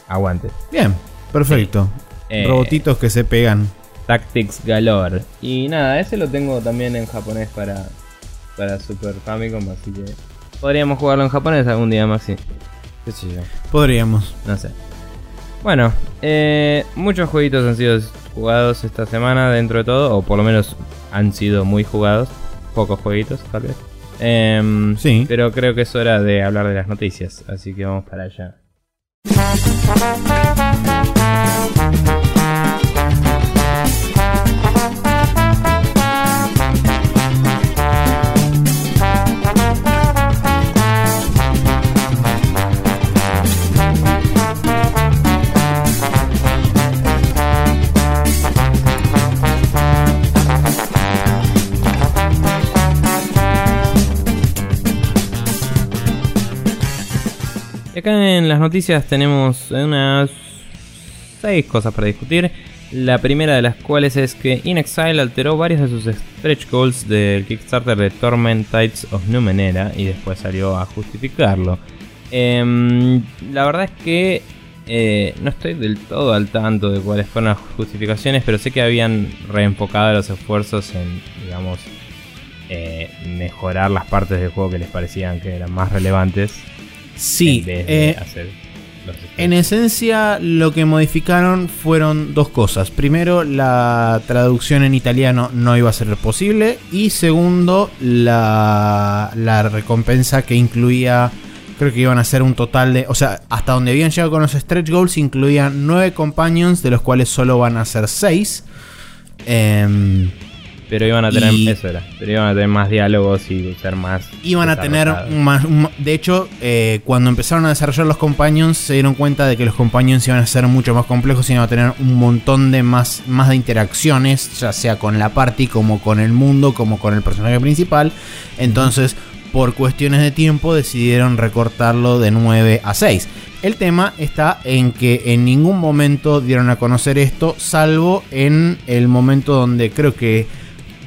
Aguante. Bien, perfecto. Eh, Robotitos que se pegan. Tactics Galore. Y nada, ese lo tengo también en japonés para, para Super Famicom, así que. Podríamos jugarlo en japonés algún día más, sí. ¿Qué sé yo? Podríamos. No sé. Bueno, eh, muchos jueguitos han sido jugados esta semana dentro de todo, o por lo menos han sido muy jugados. Pocos jueguitos, tal vez. Em, Sí. Pero creo que es hora de hablar de las noticias, así que vamos para allá. Acá en las noticias tenemos unas seis cosas para discutir. La primera de las cuales es que InXile alteró varios de sus stretch goals del Kickstarter de Torment Tides of Numenera y después salió a justificarlo. Em, la verdad es que eh, no estoy del todo al tanto de cuáles fueron las justificaciones, pero sé que habían reenfocado los esfuerzos en, digamos, eh, mejorar las partes del juego que les parecían que eran más relevantes. Sí, en vez de eh, hacer los stretch. En esencia, lo que modificaron fueron dos cosas. Primero, la traducción en italiano no iba a ser posible. Y segundo, la, la recompensa que incluía. Creo que iban a ser un total de. O sea, hasta donde habían llegado con los stretch goals, incluían nueve companions, de los cuales solo van a ser seis. Em, Pero iban a tener, Y- eso era, pero iban a tener más diálogos y ser más. Iban a tener más, De hecho, eh, cuando empezaron a desarrollar los companions, se dieron cuenta de que los companions iban a ser mucho más complejos y iban a tener un montón de más, más de interacciones, ya sea con la party, como con el mundo, como con el personaje principal. Entonces, por cuestiones de tiempo, decidieron recortarlo de 9 a 6. El tema está en que en ningún momento dieron a conocer esto, salvo en el momento donde creo que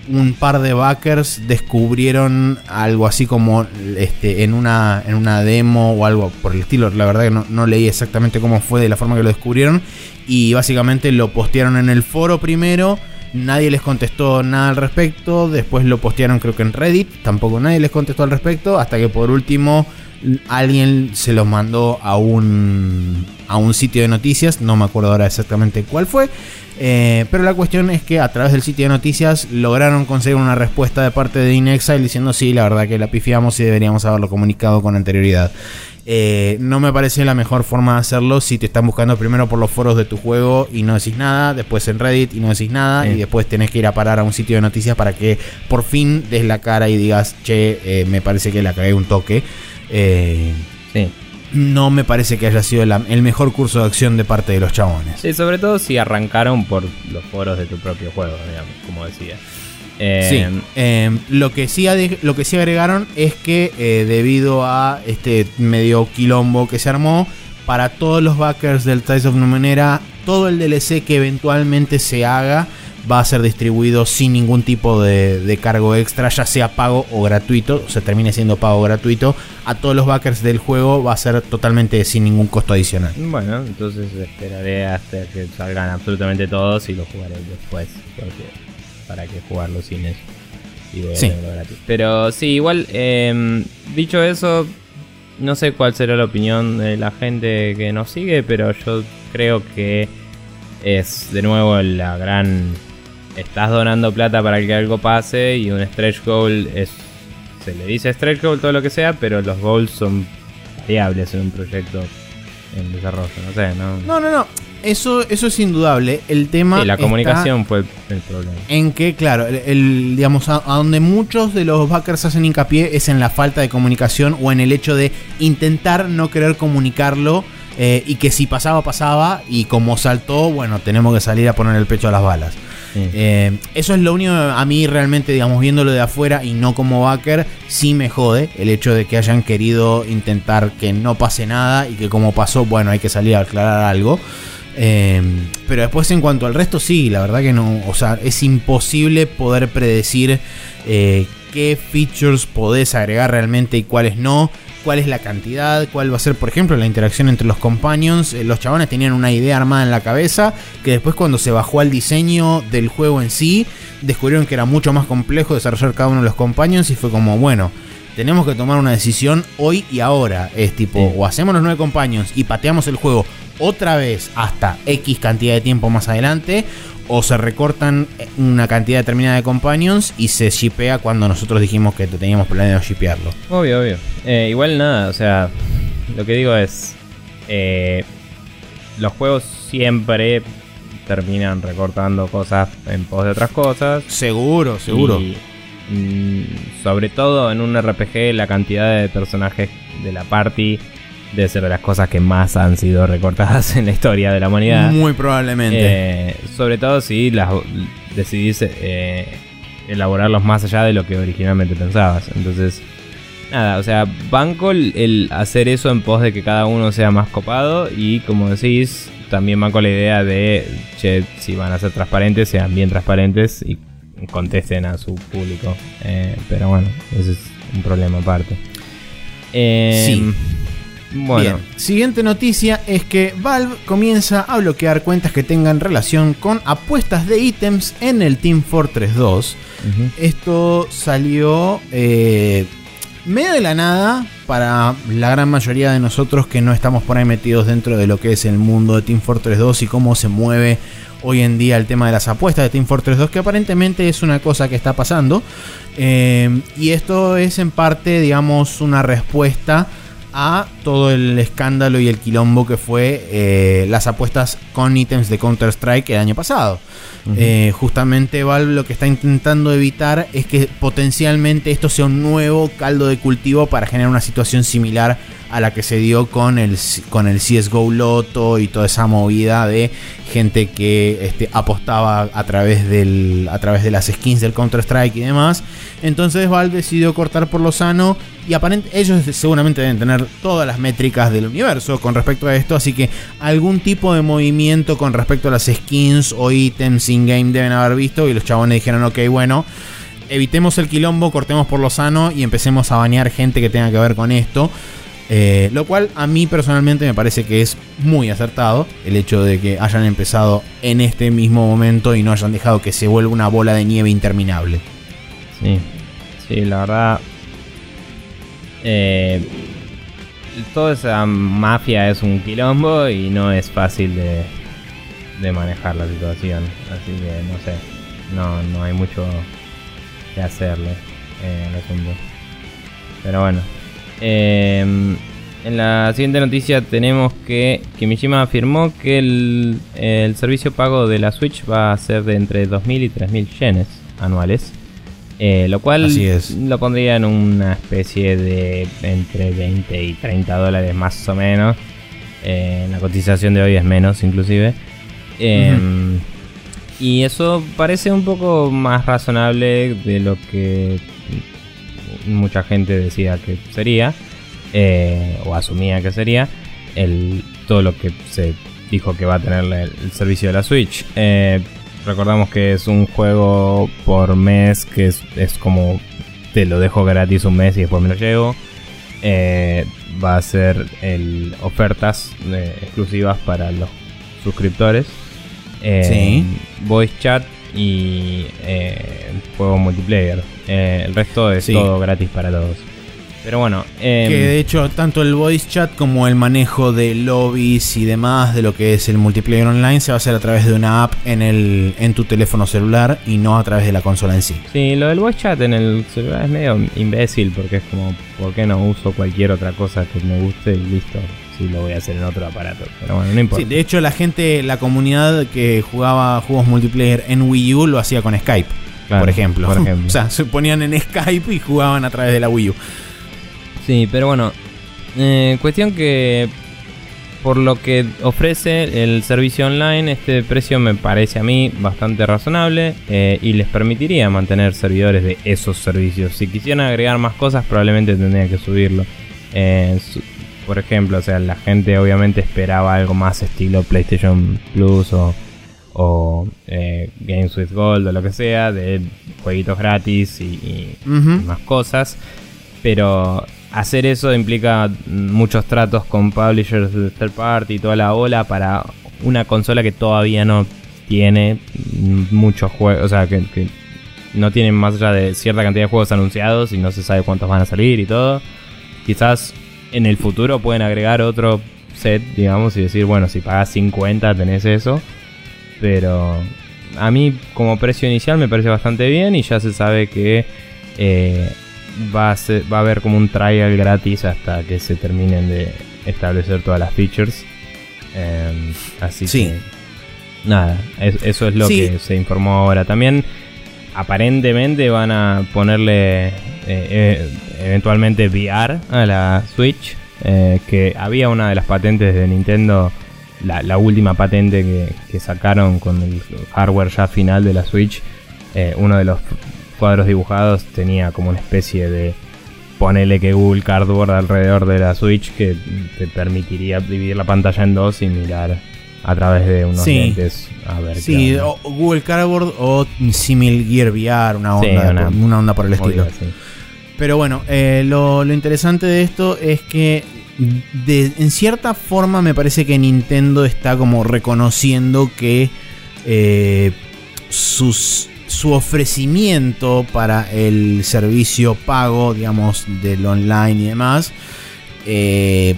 un par de backers descubrieron algo así como este en una en una demo o algo por el estilo. La verdad que no, no leí exactamente cómo fue de la forma que lo descubrieron. Y básicamente lo postearon en el foro primero. Nadie les contestó nada al respecto. Después lo postearon creo que en Reddit. Tampoco nadie les contestó al respecto. Hasta que por último alguien se los mandó a un, a un sitio de noticias. No me acuerdo ahora exactamente cuál fue. Eh, pero la cuestión es que a través del sitio de noticias lograron conseguir una respuesta de parte de InExile diciendo sí, la verdad que la pifiamos y deberíamos haberlo comunicado con anterioridad. Eh, no me parece la mejor forma de hacerlo si te están buscando primero por los foros de tu juego y no decís nada, después en Reddit y no decís nada, Sí. y después tenés que ir a parar a un sitio de noticias para que por fin des la cara y digas, che, eh, me parece que la cagué un toque. Sí. No me parece que haya sido la- el mejor curso de acción de parte de los chabones. Sí, sobre todo si arrancaron por los foros de tu propio juego, digamos, como decía. Eh, Sí, eh, lo, que sí lo que sí agregaron es que eh, debido a este medio quilombo que se armó, para todos los backers del Tides of Numenera, todo el DLC que eventualmente se haga va a ser distribuido sin ningún tipo de, de cargo extra, ya sea pago o gratuito, o sea, termine siendo pago gratuito. A todos los backers del juego va a ser totalmente sin ningún costo adicional. Bueno, entonces esperaré hasta que salgan absolutamente todos y los jugaré después. Porque para que jugarlo sin eso. Y voy a Sí. gratis. Pero sí, igual, eh, dicho eso, no sé cuál será la opinión de la gente que nos sigue, pero yo creo que es de nuevo la gran... Estás donando plata para que algo pase y un stretch goal es... Se le dice stretch goal todo lo que sea, pero los goals son variables en un proyecto en desarrollo, no sé, ¿no? No, no, no. Eso, eso es indudable. El tema. Sí, la comunicación fue el, el problema. En que, claro, el, el- digamos, a, a donde muchos de los backers hacen hincapié es en la falta de comunicación o en el hecho de intentar no querer comunicarlo eh, y que si pasaba, pasaba y como saltó, bueno, tenemos que salir a poner el pecho a las balas. Eh, eso es lo único a mí realmente, digamos, viéndolo de afuera y no como backer, sí me jode el hecho de que hayan querido intentar que no pase nada y que como pasó, bueno, hay que salir a aclarar algo. Eh, pero después en cuanto al resto, sí, la verdad que no, o sea, es imposible poder predecir eh, qué features podés agregar realmente y cuáles no, cuál es la cantidad, cuál va a ser, por ejemplo, la interacción entre los companions. Eh, los chabones tenían una idea armada en la cabeza que después cuando se bajó al diseño del juego en sí, descubrieron que era mucho más complejo desarrollar cada uno de los companions y fue como, bueno, tenemos que tomar una decisión hoy y ahora. Es tipo, Sí. o hacemos los nueve companions y pateamos el juego otra vez hasta X cantidad de tiempo más adelante, o se recortan una cantidad determinada de companions y se shipea cuando nosotros dijimos que teníamos planeado shipearlo. Obvio, obvio. Eh, igual nada, o sea, lo que digo es, eh, los juegos siempre terminan recortando cosas en pos de otras cosas. Seguro, seguro. Y, mm, sobre todo en un RPG, la cantidad de personajes de la party debe ser de las cosas que más han sido recortadas en la historia de la humanidad. Muy probablemente. Eh, sobre todo si las decidís eh, elaborarlos más allá de lo que originalmente pensabas. Entonces, nada, o sea, banco el, el hacer eso en pos de que cada uno sea más copado y como decís, también banco la idea de, che, si van a ser transparentes, sean bien transparentes y contesten a su público. Eh, pero bueno, ese es un problema aparte. Sí. Bueno, Bien. Siguiente noticia es que Valve comienza a bloquear cuentas que tengan relación con apuestas de ítems en el Team Fortress 2. ujú. Esto salió eh, medio de la nada para la gran mayoría de nosotros que no estamos por ahí metidos dentro de lo que es el mundo de Team Fortress 2 y cómo se mueve hoy en día el tema de las apuestas de Team Fortress 2, que aparentemente es una cosa que está pasando. Eh, y esto es en parte, digamos, una respuesta a todo el escándalo y el quilombo que fue eh, las apuestas con ítems de Counter-Strike el año pasado. Eh, justamente Valve lo que está intentando evitar es que potencialmente esto sea un nuevo caldo de cultivo para generar una situación similar a la que se dio con el, con el CSGO Loto y toda esa movida de gente que este, apostaba a través, del, a través de las skins del Counter-Strike y demás. Entonces Valve decidió cortar por lo sano y aparentemente ellos seguramente deben tener todas las métricas del universo con respecto a esto, así que algún tipo de movimiento con respecto a las skins o ítems in-game deben haber visto y los chabones dijeron, ok, bueno, evitemos el quilombo, cortemos por lo sano y empecemos a banear gente que tenga que ver con esto. Eh, lo cual a mí personalmente me parece que es muy acertado el hecho de que hayan empezado en este mismo momento y no hayan dejado que se vuelva una bola de nieve interminable. Sí, sí, la verdad. Eh, toda esa mafia es un quilombo y no es fácil de, de manejar la situación. Así que no sé, no, no hay mucho que hacerle eh, al asunto. Pero bueno. Eh, en la siguiente noticia tenemos que Kimishima afirmó que el, el servicio pago de la Switch va a ser de entre 2.000 y 3.000 yenes anuales. Eh, lo cual Así es. lo pondría en una especie de entre 20 y 30 dólares más o menos. Eh, la cotización de hoy es menos inclusive. Eh, Y eso parece un poco más razonable de lo que mucha gente decía que sería. eh, o asumía que sería. El, todo lo que se dijo que va a tener la- el, servicio de la Switch. Recordamos que es un juego por mes que es, es como te lo dejo gratis un mes y después me lo llevo. Eh, va a ser el, ofertas eh, exclusivas para los suscriptores. Eh, Sí. Voice chat y juego multiplayer. El resto es Sí. todo gratis para todos. Pero bueno, em, Que de hecho, tanto el voice chat como el manejo de lobbies y demás de lo que es el multiplayer online se va a hacer a través de una app en, el, en tu teléfono celular y no a través de la consola en sí. Sí, lo del voice chat en el celular es medio imbécil porque es como, ¿por qué no uso cualquier otra cosa que me guste y listo? Si lo voy a hacer en otro aparato. Pero bueno, no importa. Sí, de hecho, la gente, la comunidad que jugaba juegos multiplayer en Wii U lo hacía con Skype, Claro, por ejemplo. por ejemplo. o sea, se ponían en Skype y jugaban a través de la Wii U. Sí, pero bueno, eh, cuestión que por lo que ofrece el servicio online, este precio me parece a mí bastante razonable eh, y les permitiría mantener servidores de esos servicios. Si quisieran agregar más cosas, probablemente tendrían que subirlo. Eh, su- por ejemplo, o sea, la gente obviamente esperaba algo más estilo PlayStation Plus o, o eh, Games with Gold o lo que sea, de jueguitos gratis y- más cosas. Pero hacer eso implica muchos tratos con publishers de third party y toda la ola para una consola que todavía no tiene muchos juegos, o sea, que, no tiene más allá de cierta cantidad de juegos anunciados y no se sabe cuántos van a salir y todo. Quizás en el futuro pueden agregar otro set, digamos, y decir, bueno, si pagas 50 tenés eso. Pero a mí como precio inicial me parece bastante bien y ya se sabe que eh, va, a va a haber como un trial gratis hasta que se terminen de establecer todas las features. Em, así que nada, eso es lo que se informó ahora. También aparentemente van a ponerle eh, eh, eventualmente VR a la Switch. que había una de las patentes de Nintendo la, última patente que, sacaron con el hardware ya final de la Switch, eh, uno de los cuadros dibujados tenía como una especie de ponele que Google Cardboard alrededor de la Switch que te permitiría dividir la pantalla en dos y mirar a través de unos lentes a ver sí o Google Cardboard o Simil Gear VR una onda, una, onda por el estilo. pero bueno eh, lo, lo interesante de esto es que en cierta forma me parece que Nintendo está como reconociendo que eh, su ofrecimiento para el servicio pago, digamos, del online y demás, eh,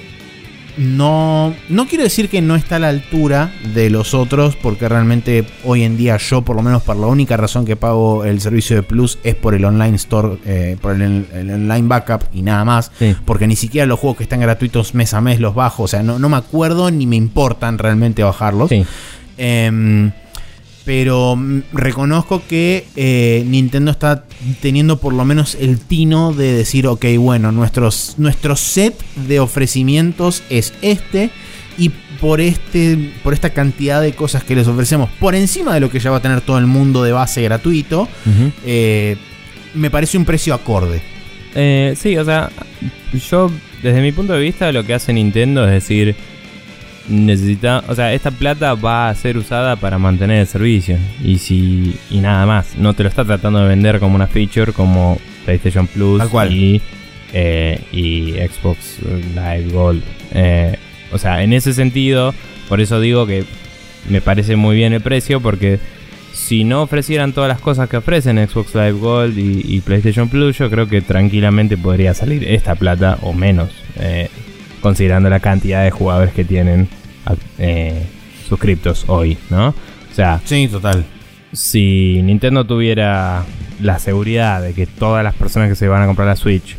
no, no quiero decir que no está a la altura de los otros, porque realmente hoy en día yo, por lo menos por la única razón que pago el servicio de Plus es por el online store, eh, por el, online backup y nada más, porque ni siquiera los juegos que están gratuitos mes a mes los bajo, o sea, no, no me acuerdo ni me importan realmente bajarlos. Sí. Em, pero mm, reconozco que eh, Nintendo está teniendo por lo menos el tino de decir, ok, bueno, nuestros, nuestro set de ofrecimientos es este y por, este, por esta cantidad de cosas que les ofrecemos, por encima de lo que ya va a tener todo el mundo de base gratuito, eh, me parece un precio acorde. Eh, sí, o sea, yo desde mi punto de vista lo que hace Nintendo es decir, necesita, o sea, esta plata va a ser usada para mantener el servicio y si y nada más. No te lo está tratando de vender como una feature como PlayStation Plus y, eh, y Xbox Live Gold. Eh, o sea, en ese sentido, por eso digo que me parece muy bien el precio porque si no ofrecieran todas las cosas que ofrecen Xbox Live Gold y, PlayStation Plus, yo creo que tranquilamente podría salir esta plata o menos. Eh, considerando la cantidad de jugadores que tienen eh, suscriptos hoy, ¿no? O sea, sí, total. Si Nintendo tuviera la seguridad de que todas las personas que se van a comprar la Switch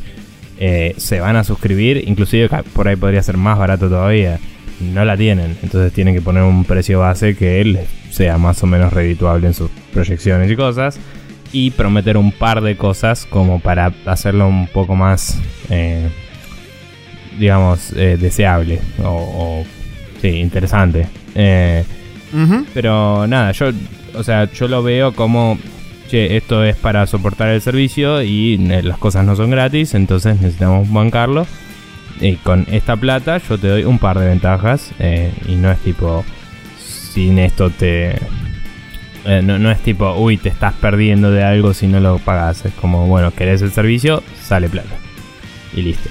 eh, se van a suscribir, inclusive por ahí podría ser más barato todavía, no la tienen. Entonces tienen que poner un precio base que sea más o menos redituable en sus proyecciones y cosas. Y prometer un par de cosas como para hacerlo un poco más, eh, digamos, deseable o, o Sí, interesante. Eh, pero nada, yo, o sea, yo lo veo como, che, esto es para soportar el servicio y las cosas no son gratis, entonces necesitamos bancarlo. Y con esta plata yo te doy un par de ventajas eh, y no es tipo, sin esto te... Eh, no, no es tipo, uy, te estás perdiendo de algo si no lo pagas. Es como, bueno, querés el servicio, sale plata. Y listo.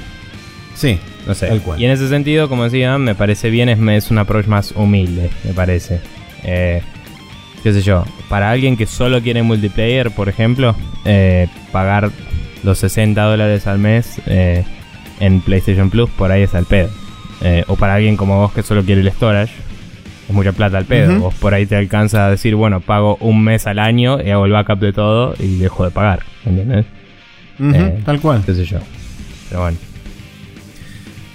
Sí, no sé. Y en ese sentido, como decía, me parece bien, es, es un approach más humilde, me parece. Eh, qué sé yo, para alguien que solo quiere multiplayer, por ejemplo, eh, pagar los 60 dólares al mes eh, en PlayStation Plus, por ahí es al pedo. o para alguien como vos que solo quiere el storage, es mucha plata al pedo. Vos por ahí te alcanza a decir, bueno, pago un mes al año y hago el backup de todo y dejo de pagar. ¿Entiendes? tal cual. Qué sé yo. Pero bueno.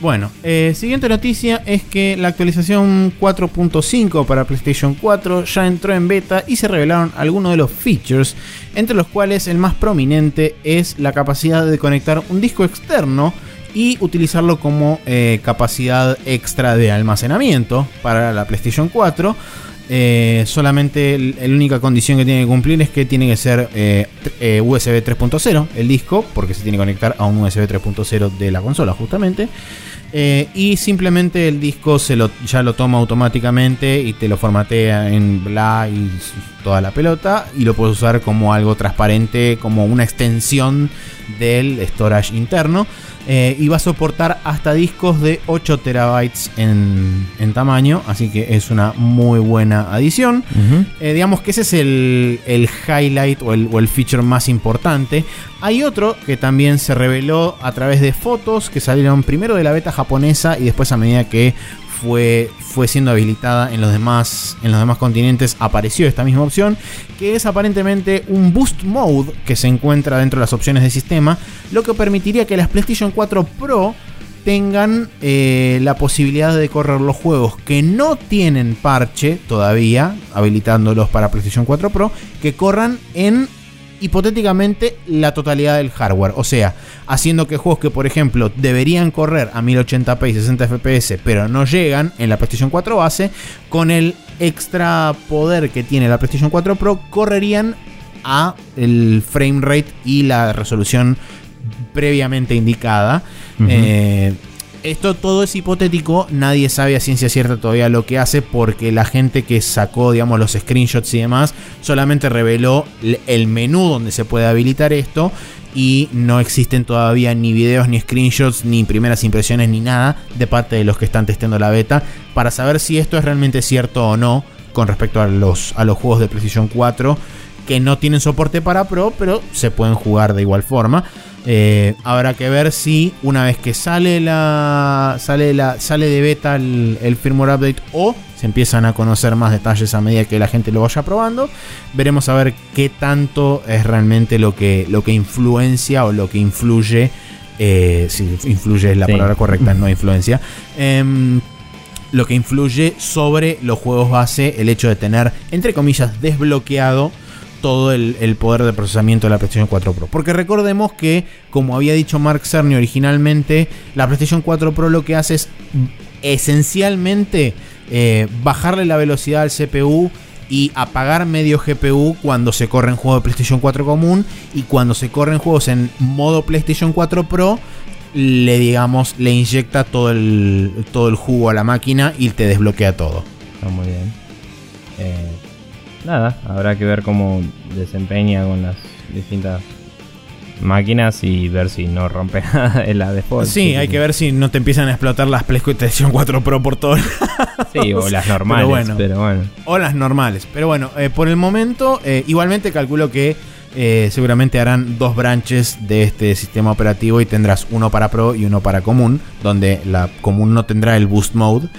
Bueno, eh, siguiente noticia es que la actualización 4.5 para PlayStation 4 ya entró en beta y se revelaron algunos de los features, entre los cuales el más prominente es la capacidad de conectar un disco externo y utilizarlo como eh, capacidad extra de almacenamiento para la PlayStation 4. Eh, solamente la única condición que tiene que cumplir es que tiene que ser USB 3.0 el disco, porque se tiene que conectar a un USB 3.0 de la consola justamente. Eh, y simplemente el disco se lo, ya lo toma automáticamente y te lo formatea en bla y toda la pelota. Y lo puedes usar como algo transparente, como una extensión del storage interno. Eh, y va a soportar hasta discos de 8 terabytes en, tamaño, así que es una muy buena adición. Eh, digamos que ese es el, highlight o el, o el, feature más importante. Hay otro que también se reveló a través de fotos que salieron primero de la beta japonesa y después a medida que fue, siendo habilitada en los, demás, en los demás continentes, apareció esta misma opción, que es aparentemente un Boost Mode que se encuentra dentro de las opciones del sistema, lo que permitiría que las PlayStation 4 Pro tengan eh, la posibilidad de correr los juegos que no tienen parche todavía, habilitándolos para PlayStation 4 Pro, que corran en hipotéticamente la totalidad del hardware. O sea, haciendo que juegos que, por ejemplo, deberían correr a 1080p y 60 fps, pero no llegan en la PlayStation 4 base, con el extra poder que tiene la PlayStation 4 Pro, correrían a el frame rate y la resolución previamente indicada. Eh, esto todo es hipotético, nadie sabe a ciencia cierta todavía lo que hace porque la gente que sacó, digamos, los screenshots y demás, solamente reveló el menú donde se puede habilitar esto y no existen todavía ni videos, ni screenshots, ni primeras impresiones, ni nada de parte de los que están testeando la beta para saber si esto es realmente cierto o no con respecto a los, a los juegos de Precision 4 que no tienen soporte para Pro, pero se pueden jugar de igual forma. Eh, habrá que ver si una vez que sale la sale la sale de beta el, firmware update o se empiezan a conocer más detalles a medida que la gente lo vaya probando, veremos a ver qué tanto es realmente lo que lo que influencia o lo que influye eh, si influye es la palabra correcta, no influencia. Em, lo que influye sobre los juegos base, el hecho de tener, entre comillas, desbloqueado todo el, poder de procesamiento de la PlayStation 4 Pro. Porque recordemos que, como había dicho Mark Cerny originalmente, la PlayStation 4 Pro lo que hace es esencialmente eh, bajarle la velocidad al CPU y apagar medio GPU cuando se corre en juego de PlayStation 4 común y cuando se corren juegos en modo PlayStation 4 Pro le digamos le inyecta todo el todo el jugo a la máquina y te desbloquea todo. Está muy bien. Eh, nada, habrá que ver cómo desempeña con las distintas máquinas y ver si no rompe nada en la default. Sí, hay que ver si no te empiezan a explotar las PlayStation 4 Pro por todo. sí, o las normales, pero bueno, O las normales. Pero bueno, eh, por el momento, eh, igualmente calculo que eh, seguramente harán dos branches de este sistema operativo y tendrás uno para Pro y uno para común, donde la común no tendrá el Boost Mode.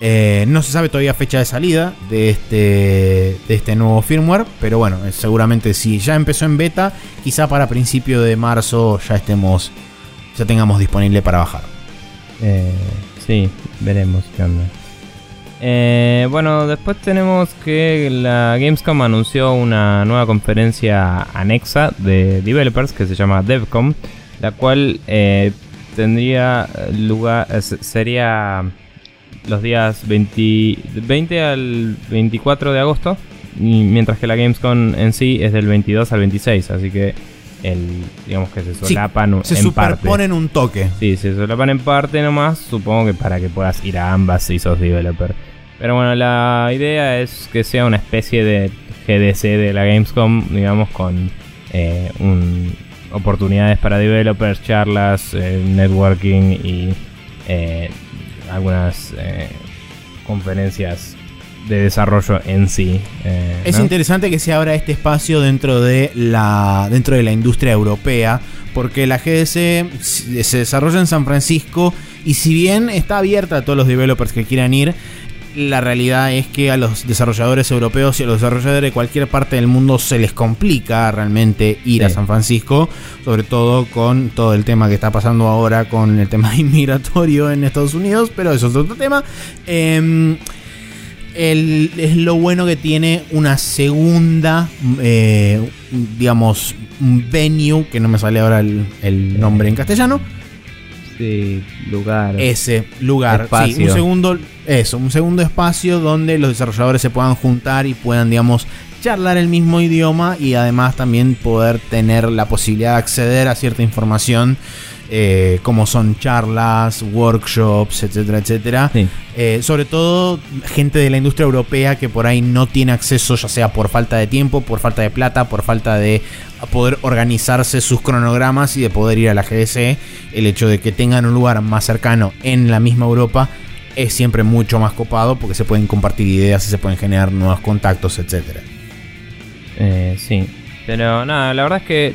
Eh, no se sabe todavía fecha de salida de este, de este nuevo firmware, pero bueno, eh, seguramente si ya empezó en beta, quizá para principio de marzo ya estemos, ya tengamos disponible para bajar. Eh, sí, veremos qué onda. bueno, después tenemos que la Gamescom anunció una nueva conferencia anexa de developers que se llama DevCom, la cual tendría lugar, sería los días 20, al 24 de agosto, mientras que la Gamescom en sí es del 22 al 26, así que el digamos que se solapan se superponen un toque. Sí, se solapan en parte nomás, supongo que para que puedas ir a ambas si sos developer. Pero bueno, la idea es que sea una especie de GDC de la Gamescom, digamos, con eh, oportunidades para developers, charlas, eh, networking y eh, algunas eh, conferencias de desarrollo en sí. Eh, es interesante que se abra este espacio dentro de la dentro de la industria europea, porque la GDC se desarrolla en San Francisco y si bien está abierta a todos los developers que quieran ir, la realidad es que a los desarrolladores europeos y a los desarrolladores de cualquier parte del mundo se les complica realmente ir a San Francisco, sobre todo con todo el tema que está pasando ahora con el tema inmigratorio en Estados Unidos, pero eso es otro tema. Em, es lo bueno que tiene una segunda, eh, digamos, venue, que no me sale ahora el nombre en castellano lugar. Ese lugar. Sí, un segundo, eso, un segundo espacio donde los desarrolladores se puedan juntar y puedan, digamos, charlar el mismo idioma y además también poder tener la posibilidad de acceder a cierta información eh, como son charlas, workshops, etcétera, etcétera. Eh, sobre todo gente de la industria europea que por ahí no tiene acceso, ya sea por falta de tiempo, por falta de plata, por falta de poder organizarse sus cronogramas y de poder ir a la GDC. El hecho de que tengan un lugar más cercano en la misma Europa es siempre mucho más copado porque se pueden compartir ideas y se pueden generar nuevos contactos, etcétera. Eh, sí, pero nada, la verdad es que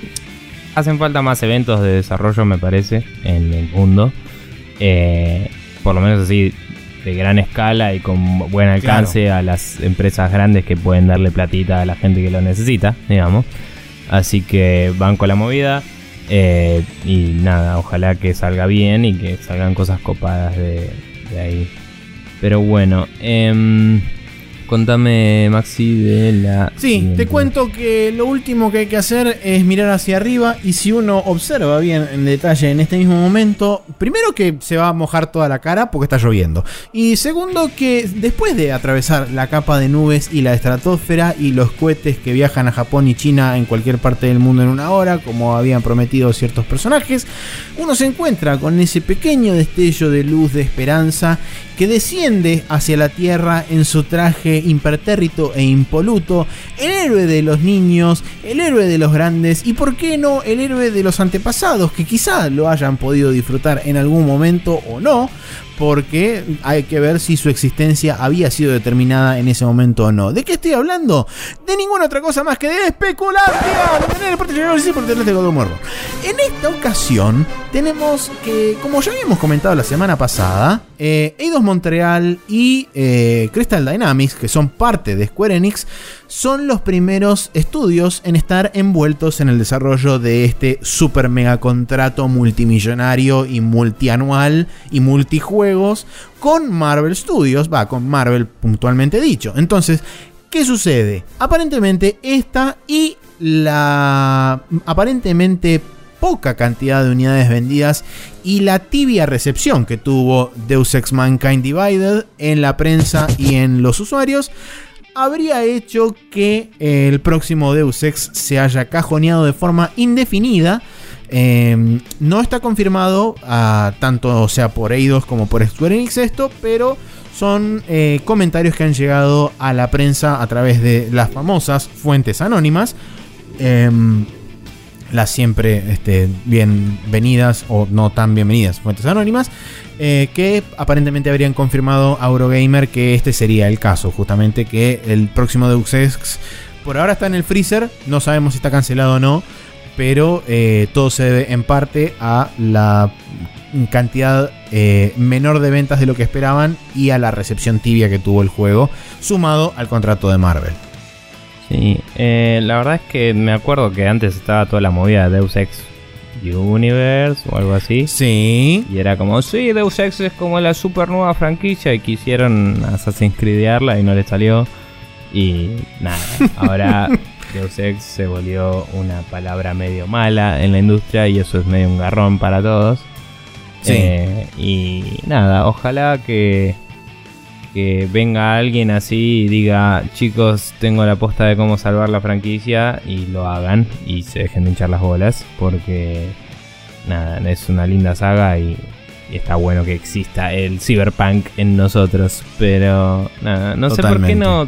hacen falta más eventos de desarrollo, me parece, en el mundo. Eh, por lo menos así, de gran escala y con buen alcance a las empresas grandes que pueden darle platita a la gente que lo necesita, digamos. Así que van con la movida. Eh, y nada, ojalá que salga bien y que salgan cosas copadas de, de ahí. Pero bueno, eh, Contame, Maxi, de la. Sí, te cuento que lo último que hay que hacer es mirar hacia arriba. Y si uno observa bien en detalle en este mismo momento, primero que se va a mojar toda la cara porque está lloviendo. Y segundo, que después de atravesar la capa de nubes y la estratosfera y los cohetes que viajan a Japón y China en cualquier parte del mundo en una hora, como habían prometido ciertos personajes, uno se encuentra con ese pequeño destello de luz de esperanza que desciende hacia la tierra en su traje impertérrito e impoluto, el héroe de los niños, el héroe de los grandes y por qué no el héroe de los antepasados que quizá lo hayan podido disfrutar en algún momento o no, porque hay que ver si su existencia había sido determinada en ese momento o no. ¿De qué estoy hablando? De ninguna otra cosa más que de especular. En esta ocasión tenemos que, como ya habíamos comentado la semana pasada, eh, Eidos Montreal y eh, Crystal Dynamics, que son parte de Square Enix, son los primeros estudios en estar envueltos en el desarrollo de este super mega contrato multimillonario y multianual y con Marvel Studios, va, con Marvel puntualmente dicho. Entonces, ¿qué sucede? Aparentemente esta y la aparentemente poca cantidad de unidades vendidas y la tibia recepción que tuvo Deus Ex Mankind Divided en la prensa y en los usuarios habría hecho que el próximo Deus Ex se haya cajoneado de forma indefinida. Em, no está confirmado ah, tanto sea por Eidos como por Square Enix esto, pero son eh, comentarios que han llegado a la prensa a través de las famosas fuentes anónimas. Em, las siempre este, bienvenidas o no tan bienvenidas fuentes anónimas, eh, que aparentemente habrían confirmado a Eurogamer que este sería el caso, justamente que el próximo Deus Ex por ahora está en el freezer, no sabemos si está cancelado o no, pero eh, todo se debe en parte a la cantidad eh, menor de ventas de lo que esperaban y a la recepción tibia que tuvo el juego, sumado al contrato de Marvel. Sí, eh, la verdad es que me acuerdo que antes estaba toda la movida de Deus Ex Universe o algo así. Sí. Y era como, sí, Deus Ex es como la super nueva franquicia y quisieron Assassin's Creed'arla y no le salió. Y nada, ahora Deus Ex se volvió una palabra medio mala en la industria y eso es medio un garrón para todos. Sí. Eh, y nada, ojalá que que venga alguien así y diga, chicos, tengo la posta de cómo salvar la franquicia y lo hagan y se dejen de hinchar las bolas porque nada, es una linda saga y, está bueno que exista el cyberpunk en nosotros, pero nada, no sé por qué no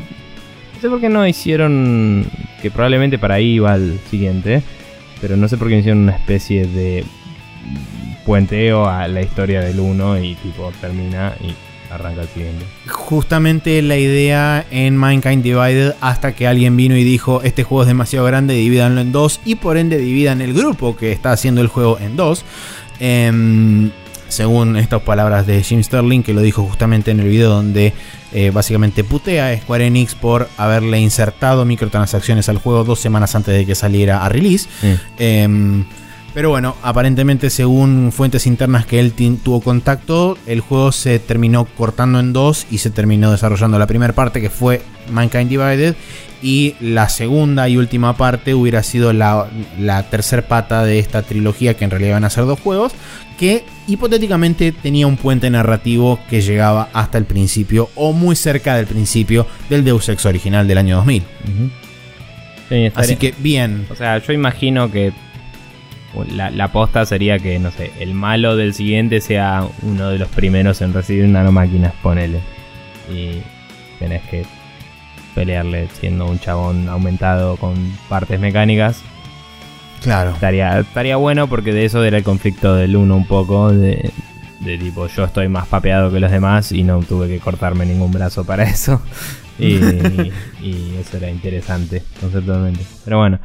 no sé por qué no hicieron que probablemente para ahí va el siguiente, pero no sé por qué no hicieron una especie de puenteo a la historia del 1 y tipo termina y arranca el siguiente. Justamente la idea en Mankind Divided hasta que alguien vino y dijo este juego es demasiado grande, divídanlo en dos y por ende dividan el grupo que está haciendo el juego en dos. Em, según estas palabras de Jim Sterling, que lo dijo justamente en el video donde eh, básicamente putea a Square Enix por haberle insertado microtransacciones al juego dos semanas antes de que saliera a release. Em, pero bueno, aparentemente según fuentes internas que él tuvo contacto, el juego se terminó cortando en dos y se terminó desarrollando la primera parte que fue Mankind Divided y la segunda y última parte hubiera sido la, la tercer pata de esta trilogía que en realidad iban a ser dos juegos que hipotéticamente tenía un puente narrativo que llegaba hasta el principio o muy cerca del principio del Deus Ex original del año 2000. Sí, Así que bien. O sea, yo imagino que la, la posta sería que, no sé, el malo del siguiente sea uno de los primeros en recibir nanomáquinas, ponele. Y tenés que pelearle siendo un chabón aumentado con partes mecánicas. Claro. Estaría, estaría bueno porque de eso era el conflicto del uno un poco. De, de tipo, yo estoy más papeado que los demás y no tuve que cortarme ningún brazo para eso. Y, y eso era interesante, conceptualmente. Pero bueno.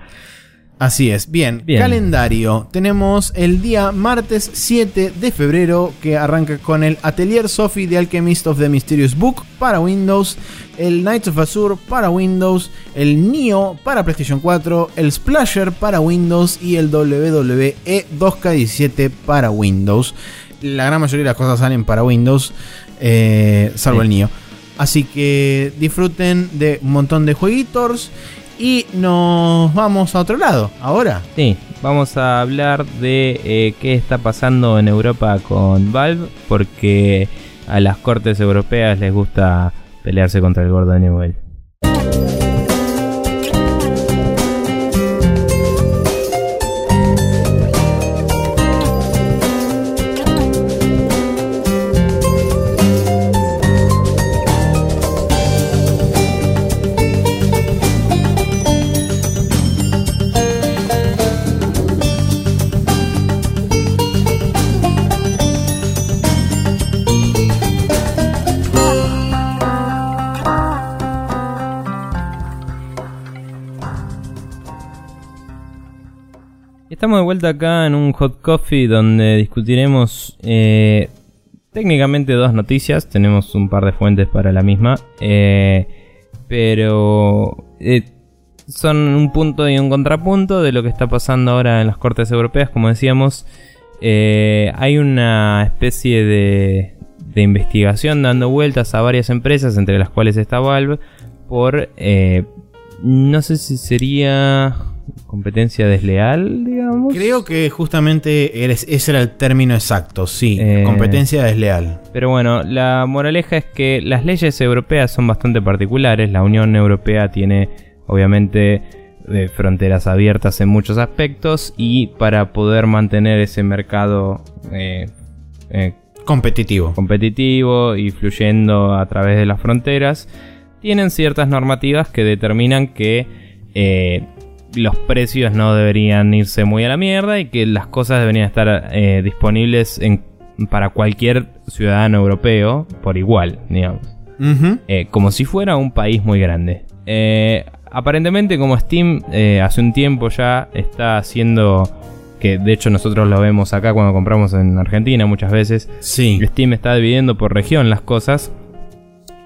Así es. Bien, Bien. calendario. Tenemos el día martes 7 de febrero que arranca con el Atelier Sophie de Alchemist of the Mysterious Book para Windows, el Knights of Azure para Windows, el Neo para PlayStation 4, el Splasher para Windows y el WWE 2K17 para Windows. La gran mayoría de las cosas salen para Windows, eh, salvo Sí. el Neo. Así que disfruten de un montón de jueguitos. Y nos vamos a otro lado. Ahora. Sí, vamos a hablar de eh, qué está pasando en Europa con Valve, porque a las cortes europeas les gusta pelearse contra el gordo de. Estamos de vuelta acá en un hot coffee donde discutiremos eh, técnicamente dos noticias. Tenemos un par de fuentes para la misma, eh, pero eh, son un punto y un contrapunto de lo que está pasando ahora en las cortes europeas. Como decíamos, hay una especie de, de investigación dando vueltas a varias empresas, entre las cuales está Valve, por no sé si sería competencia desleal, digamos. Creo que justamente eres- ese era el término exacto. Sí, Eh. competencia desleal. Pero bueno, la moraleja es que las leyes europeas son bastante particulares. La Unión Europea tiene, obviamente, eh, fronteras abiertas en muchos aspectos y para poder mantener ese mercado eh, Competitivo. competitivo y fluyendo a través de las fronteras, tienen ciertas normativas que determinan que los precios no deberían irse muy a la mierda y que las cosas deberían estar eh, disponibles en- para cualquier ciudadano europeo por igual, digamos. Eh, como si fuera un país muy grande. Eh, aparentemente como Steam hace un tiempo ya está haciendo, que de hecho nosotros lo vemos acá cuando compramos en Argentina muchas veces, Sí. Steam está dividiendo por región las cosas.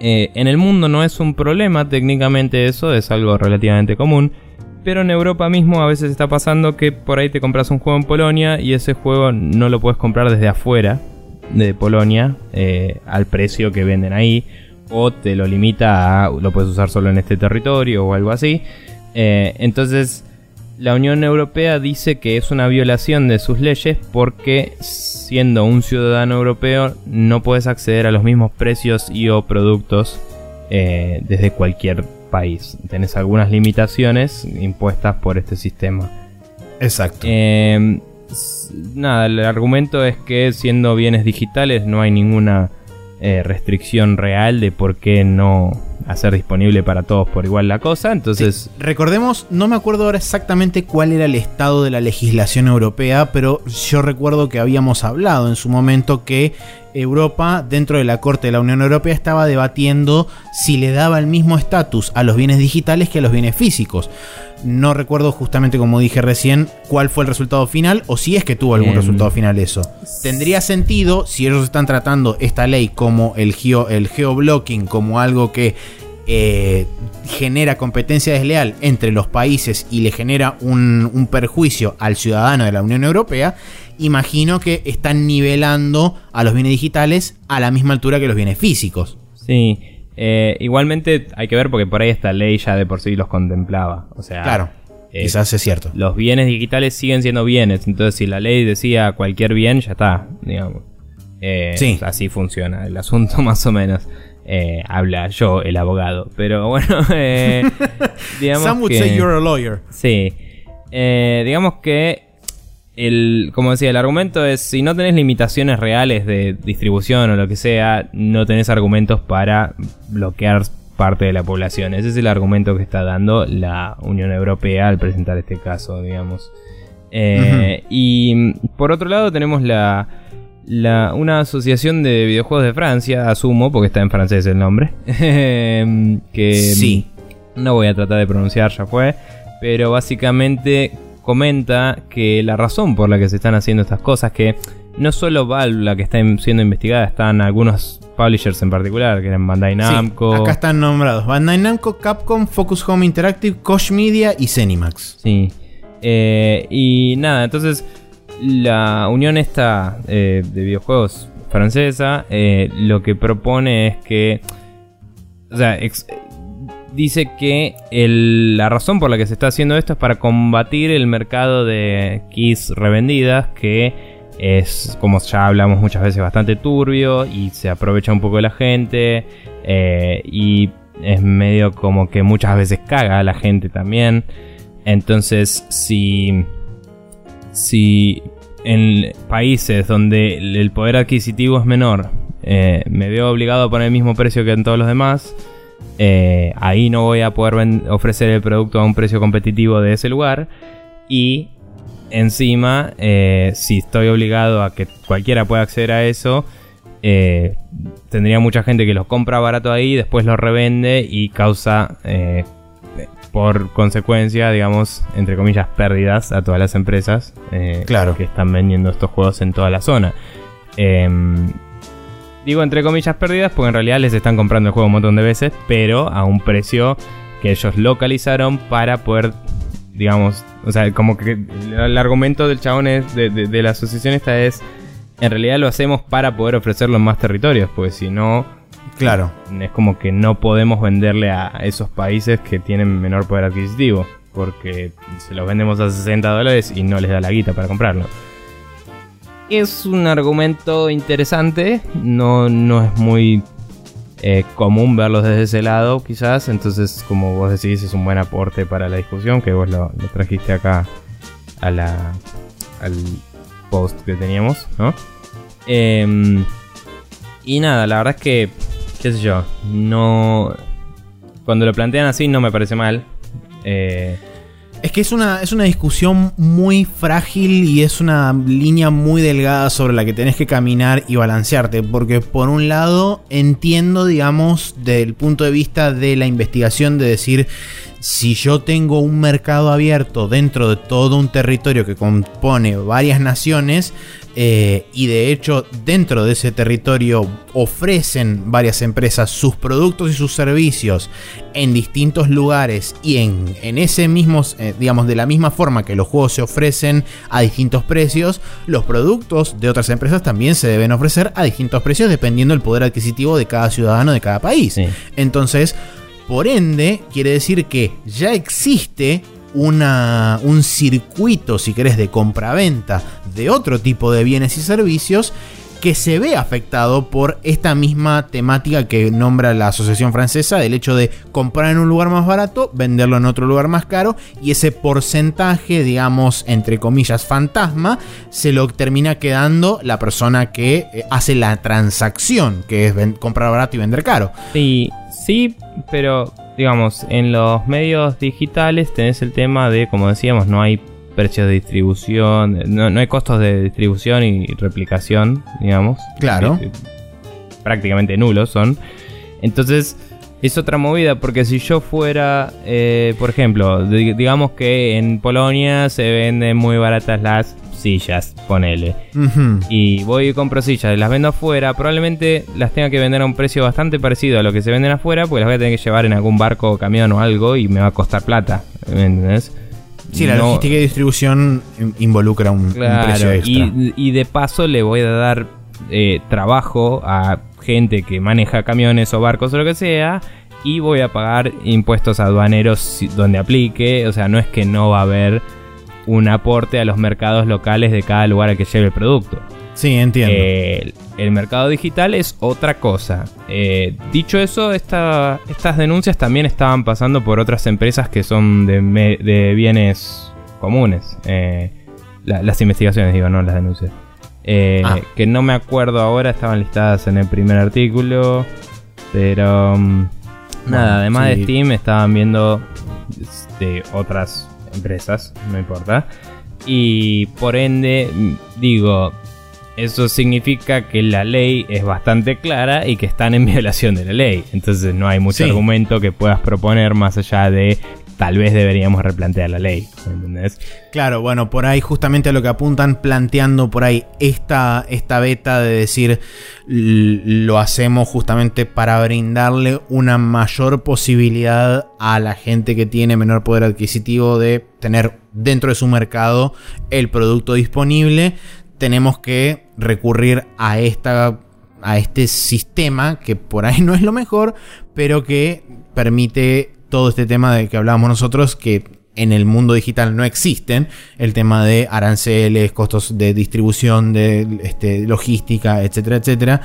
En el mundo no es un problema técnicamente eso, es algo relativamente común. Pero en Europa mismo a veces está pasando que por ahí te compras un juego en Polonia y ese juego no lo puedes comprar desde afuera de Polonia eh, al precio que venden ahí. O te lo limita a lo puedes usar solo en este territorio o algo así. Eh, entonces la Unión Europea dice que es una violación de sus leyes porque siendo un ciudadano europeo no puedes acceder a los mismos precios y o productos eh, desde cualquier país. Tenés algunas limitaciones impuestas por este sistema. Exacto. Eh, nada, el argumento es que siendo bienes digitales no hay ninguna eh, restricción real de por qué no hacer disponible para todos por igual la cosa. Entonces, Recordemos, no me acuerdo ahora exactamente cuál era el estado de la legislación europea, pero yo recuerdo que habíamos hablado en su momento que Europa, dentro de la Corte de la Unión Europea, estaba debatiendo si le daba el mismo estatus a los bienes digitales que a los bienes físicos. No recuerdo justamente como dije recién cuál fue el resultado final o si es que tuvo algún Em, resultado final eso. Tendría sentido si ellos están tratando esta ley como el, geo, el geoblocking, como algo que eh, genera competencia desleal entre los países y le genera un, un perjuicio al ciudadano de la Unión Europea, imagino que están nivelando a los bienes digitales a la misma altura que los bienes físicos. sí. eh, igualmente hay que ver porque por ahí esta ley ya de por sí los contemplaba. O sea, Claro, eh, quizás es cierto. los bienes digitales siguen siendo bienes. Entonces, si la ley decía cualquier bien, ya está, digamos. Eh, Sí. Así funciona el asunto, más o menos. Eh, habla yo, el abogado. Pero bueno, eh, digamos Some would que... say you're a lawyer. Sí. Eh, digamos que el, como decía, el argumento es si no tenés limitaciones reales de distribución o lo que sea, no tenés argumentos para bloquear parte de la población. Ese es el argumento que está dando la Unión Europea al presentar este caso, digamos. Eh, Y por otro lado tenemos la, la- una asociación de videojuegos de Francia, asumo, porque está en francés el nombre, que Sí. no voy a tratar de pronunciar, ya fue. Pero básicamente comenta que la razón por la que se están haciendo estas cosas, que no solo Valve la que está siendo investigada, están algunos publishers en particular, que eran Bandai Namco. acá están nombrados: Bandai Namco, Capcom, Focus Home Interactive, Koch Media y Zenimax. Sí. Eh, y nada, entonces la unión esta eh, de videojuegos francesa eh, lo que propone es que. O sea, dice que la razón por la que se está haciendo esto es para combatir el mercado de keys revendidas que es, como ya hablamos muchas veces, bastante turbio y se aprovecha un poco de la gente eh, y es medio como que muchas veces caga a la gente también. Entonces, si, si en países donde el poder adquisitivo es menor, eh, me veo obligado a poner el mismo precio que en todos los demás, eh, ahí no voy a poder ofrecer el producto a un precio competitivo de ese lugar. Y encima, eh, si estoy obligado a que cualquiera pueda acceder a eso, tendría mucha gente que los compra barato ahí, después los revende y causa, eh, por consecuencia, digamos, entre comillas, pérdidas a todas las empresas claro. que están vendiendo estos juegos en toda la zona. Em, digo entre comillas pérdidas porque en realidad les están comprando el juego un montón de veces, pero a un precio que ellos localizaron para poder digamos, o sea, como que el, argumento del chabón es, de, la asociación esta es, en realidad lo hacemos para poder ofrecerlo en más territorios, pues si no, claro, es como que no podemos venderle a esos países que tienen menor poder adquisitivo, porque se los vendemos a 60 dólares y no les da la guita para comprarlo. Es un argumento interesante, no, no es muy eh, común verlos desde ese lado, quizás. Entonces, como vos decís, es un buen aporte para la discusión que vos lo, trajiste acá a la, al post que teníamos, ¿no? Em, y nada, la verdad es que, yo, no... Cuando lo plantean así no me parece mal. Eh, es que es una, es una discusión muy frágil y es una línea muy delgada sobre la que tenés que caminar y balancearte. Porque por un lado entiendo, digamos, desde el punto de vista de la investigación de decir si yo tengo un mercado abierto dentro de todo un territorio que compone varias naciones, eh, y de hecho dentro de ese territorio ofrecen varias empresas sus productos y sus servicios en distintos lugares y en, en ese mismo, eh, digamos, de la misma forma que los juegos se ofrecen a distintos precios, los productos de otras empresas también se deben ofrecer a distintos precios dependiendo del poder adquisitivo de cada ciudadano de cada país. Entonces, por ende, quiere decir que ya existe una, un circuito, si querés, de compraventa de otro tipo de bienes y servicios que se ve afectado por esta misma temática que nombra la Asociación Francesa, del hecho de comprar en un lugar más barato, venderlo en otro lugar más caro, y ese porcentaje, digamos, entre comillas, fantasma, se lo termina quedando la persona que eh, hace la transacción, que es comprar barato y vender caro. Sí, sí, pero digamos, en los medios digitales tenés el tema de, como decíamos, no hay precios de distribución, no, hay costos de distribución y replicación, digamos. Claro. prácticamente nulos son. Entonces, es otra movida, porque si yo fuera, eh, por ejemplo, digamos que en Polonia se venden muy baratas las sillas, ponele. Y voy y compro sillas las vendo afuera, probablemente las tenga que vender a un precio bastante parecido a lo que se venden afuera, porque las voy a tener que llevar en algún barco o camión o algo y me va a costar plata. ¿Me entendés? Sí, la logística y distribución involucra un, precio extra. Y, y, de paso le voy a dar eh, trabajo a gente que maneja camiones o barcos o lo que sea. Y voy a pagar impuestos aduaneros donde aplique. O sea, no es que no va a haber un aporte a los mercados locales de cada lugar al que lleve el producto. Sí, entiendo. el mercado digital es otra cosa. Eh, dicho eso, estas denuncias también estaban pasando por otras empresas que son de, bienes comunes. Eh, las investigaciones, digo, no las denuncias. Eh, ah. Que no me acuerdo ahora, estaban listadas en el primer artículo. Pero... Mm, nada, además de Steam, estaban viendo de otras empresas, no importa. Y por ende, digo, eso significa que la ley es bastante clara y que están en violación de la ley. Entonces no hay mucho argumento que puedas proponer más allá de tal vez deberíamos replantear la ley. ¿Entendés? Claro, bueno, por ahí justamente a lo que apuntan, planteando por ahí esta, esta beta de decir lo hacemos justamente para brindarle una mayor posibilidad a la gente que tiene menor poder adquisitivo de tener dentro de su mercado el producto disponible. Tenemos que recurrir a esta a este sistema que por ahí no es lo mejor, pero que permite todo este tema de que hablábamos nosotros que en el mundo digital no existen, el tema de aranceles, costos de distribución, de este, logística, etcétera, etcétera,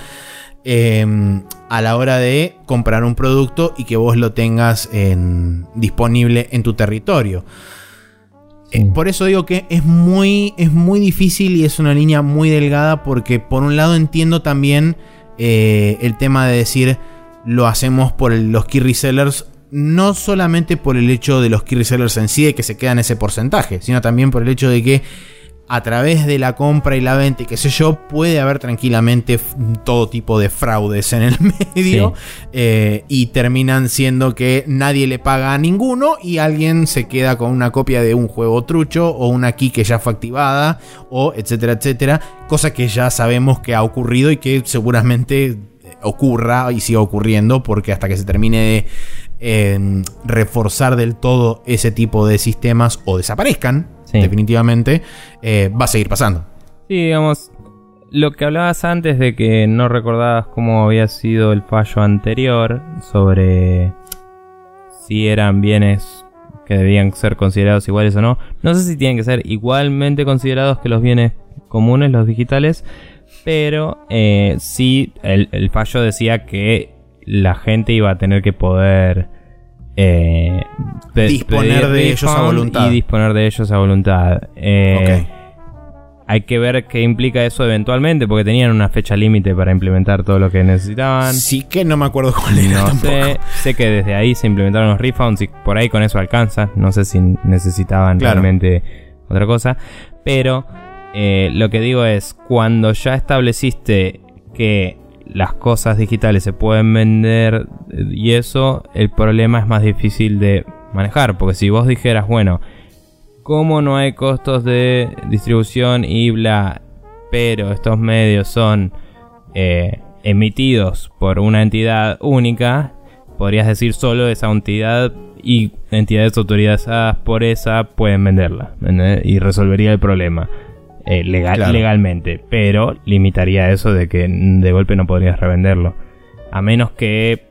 em, a la hora de comprar un producto y que vos lo tengas disponible en tu territorio. Eh, por eso digo que es muy, es muy difícil y es una línea muy delgada porque por un lado entiendo también eh, el tema de decir lo hacemos por los key resellers, no solamente por el hecho de los key resellers en sí de que se quedan ese porcentaje, sino también por el hecho de que a través de la compra y la venta y qué sé yo, puede haber tranquilamente todo tipo de fraudes en el medio eh, y terminan siendo que nadie le paga a ninguno y alguien se queda con una copia de un juego trucho o una key que ya fue activada o etcétera, etcétera, cosa que ya sabemos que ha ocurrido y que seguramente ocurra y siga ocurriendo porque hasta que se termine de eh, reforzar del todo ese tipo de sistemas o desaparezcan, definitivamente, eh, va a seguir pasando. Sí, digamos, lo que hablabas antes de que no recordabas cómo había sido el fallo anterior sobre si eran bienes que debían ser considerados iguales o no. No sé si tienen que ser igualmente considerados que los bienes comunes, los digitales, pero eh, sí el, fallo decía que la gente iba a tener que poder eh, disponer de ellos a voluntad. Y disponer de ellos a voluntad. Eh, hay que ver qué implica eso eventualmente, porque tenían una fecha límite para implementar todo lo que necesitaban. Sí que no me acuerdo cuál era. No sé, sé que desde ahí se implementaron los refunds y por ahí con eso alcanza. No sé si necesitaban realmente otra cosa. Pero eh, lo que digo es, cuando ya estableciste que las cosas digitales se pueden vender y eso, el problema es más difícil de manejar. Porque si vos dijeras, bueno, como no hay costos de distribución y bla, pero estos medios son eh, emitidos por una entidad única, podrías decir solo esa entidad y entidades autorizadas por esa pueden venderla y resolvería el problema. Eh, legal, legalmente, pero limitaría eso de que de golpe no podrías revenderlo. A menos que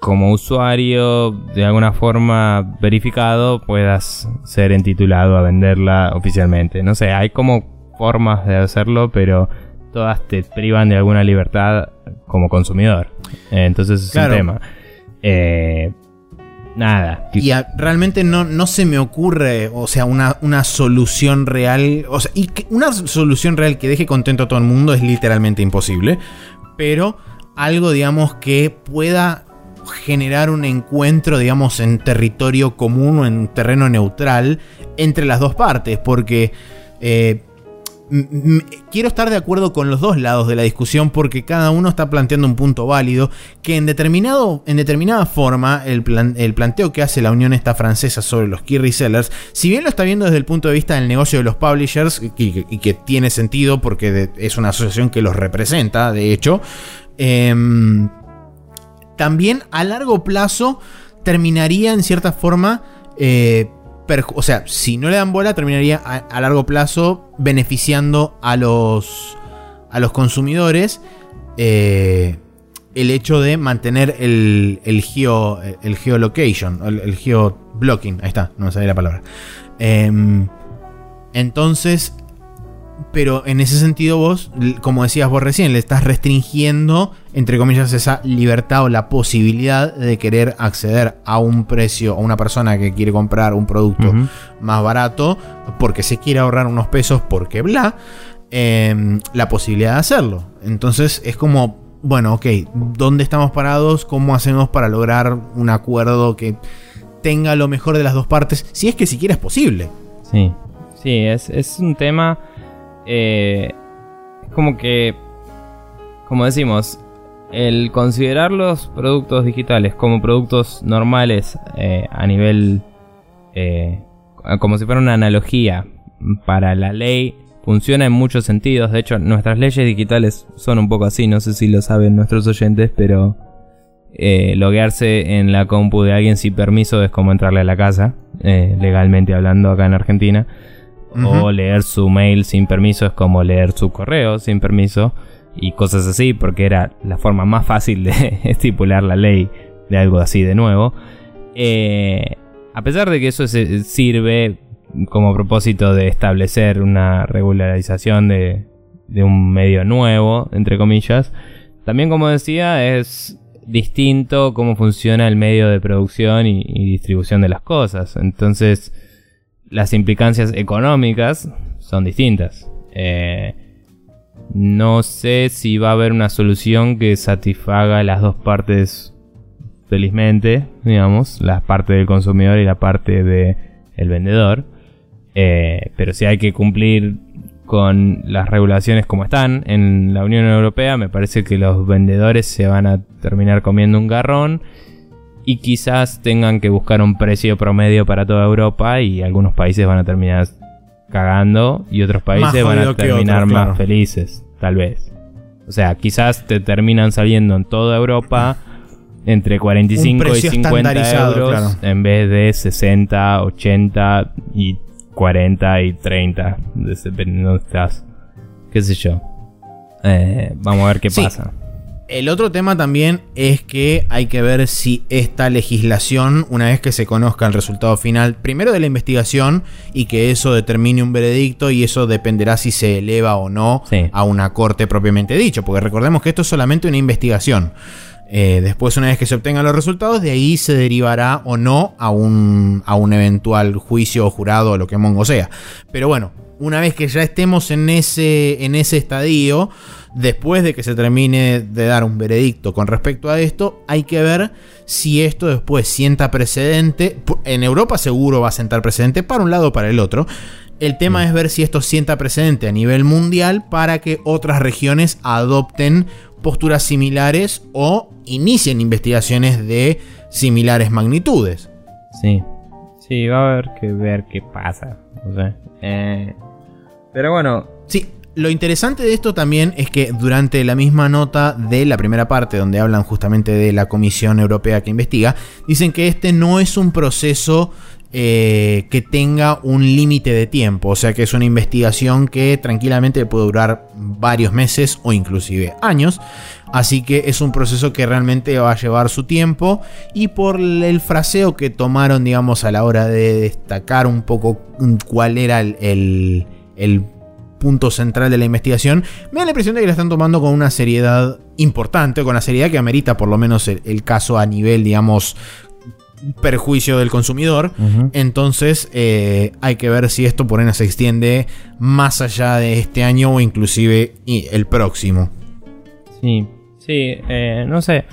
como usuario de alguna forma verificado puedas ser entitulado a venderla oficialmente. No sé, hay como formas de hacerlo, pero todas te privan de alguna libertad como consumidor. entonces es un tema. Eh, Nada. Y realmente no, no se me ocurre, o sea, una, una solución real. O sea, y una solución real que deje contento a todo el mundo es literalmente imposible. Pero algo, digamos, que pueda generar un encuentro, digamos, en territorio común o en terreno neutral entre las dos partes. Porque eh, quiero estar de acuerdo con los dos lados de la discusión porque cada uno está planteando un punto válido que en, determinado, en determinada forma el, el planteo que hace la Unión esta francesa sobre los key resellers, si bien lo está viendo desde el punto de vista del negocio de los publishers y, que tiene sentido porque es una asociación que los representa, de hecho, em, también a largo plazo terminaría en cierta forma eh, o sea, si no le dan bola, terminaría a, largo plazo beneficiando a los, a los consumidores eh, el hecho de mantener el, el, geo, el geolocation, el, el geoblocking. Ahí está, no me sale la palabra. Em, entonces, pero en ese sentido vos, como decías vos recién, le estás restringiendo, entre comillas, esa libertad o la posibilidad de querer acceder a un precio a una persona que quiere comprar un producto más barato porque se quiere ahorrar unos pesos porque bla, em, la posibilidad de hacerlo. Entonces es como, bueno, ok, ¿dónde estamos parados? ¿Cómo hacemos para lograr un acuerdo que tenga lo mejor de las dos partes? Si es que siquiera es posible. Sí, sí, es, es un tema eh, como que, como decimos, el considerar los productos digitales como productos normales eh, a nivel eh, como si fuera una analogía para la ley, funciona en muchos sentidos. De hecho, nuestras leyes digitales son un poco así, no sé si lo saben nuestros oyentes, pero eh, loguearse en la compu de alguien sin permiso es como entrarle a la casa, eh, legalmente hablando acá en Argentina. O leer su mail sin permiso es como leer su correo sin permiso y cosas así, porque era la forma más fácil de estipular la ley de algo así de nuevo. Eh, a pesar de que eso sirve como propósito de establecer una regularización de, de un medio nuevo, entre comillas, también como decía, es distinto cómo funciona el medio de producción y, distribución de las cosas. Entonces, las implicancias económicas son distintas. Eh, no sé si va a haber una solución que satisfaga las dos partes felizmente, digamos, la parte del consumidor y la parte del el vendedor. Eh, pero si hay que cumplir con las regulaciones como están en la Unión Europea, me parece que los vendedores se van a terminar comiendo un garrón y quizás tengan que buscar un precio promedio para toda Europa y algunos países van a terminar cagando y otros países van a terminar más felices, tal vez. O sea, quizás te terminan saliendo en toda Europa entre 45 y 50 euros en vez de 60, 80 y 40 y 30, dependiendo de dónde estás. Qué sé yo. Eh, vamos a ver qué pasa. El otro tema también es que hay que ver si esta legislación, una vez que se conozca el resultado final, primero de la investigación y que eso determine un veredicto y eso dependerá si se eleva o no a una corte propiamente dicho, porque recordemos que esto es solamente una investigación. Eh, después, una vez que se obtengan los resultados, de ahí se derivará o no a un, a un eventual juicio o jurado o lo que mongo sea. Pero bueno, una vez que ya estemos en ese, en ese estadio, después de que se termine de dar un veredicto con respecto a esto, hay que ver si esto después sienta precedente. En Europa seguro va a sentar precedente para un lado o para el otro. El tema es ver si esto sienta precedente a nivel mundial para que otras regiones adopten posturas similares o inicien investigaciones de similares magnitudes. Sí, sí, va a haber que ver qué pasa. Eh, pero bueno. Sí, lo interesante de esto también es que durante la misma nota de la primera parte, donde hablan justamente de la Comisión Europea que investiga, dicen que este no es un proceso eh, que tenga un límite de tiempo, o sea que es una investigación que tranquilamente puede durar varios meses o inclusive años, así que es un proceso que realmente va a llevar su tiempo. Y por el fraseo que tomaron, digamos, a la hora de destacar un poco cuál era el, punto central de la investigación, me da la impresión de que la están tomando con una seriedad importante, con la seriedad que amerita por lo menos el caso a nivel, digamos, perjuicio del consumidor. Entonces eh, hay que ver si esto por ahí se extiende más allá de este año o inclusive el próximo. Sí, sí, eh, no sé.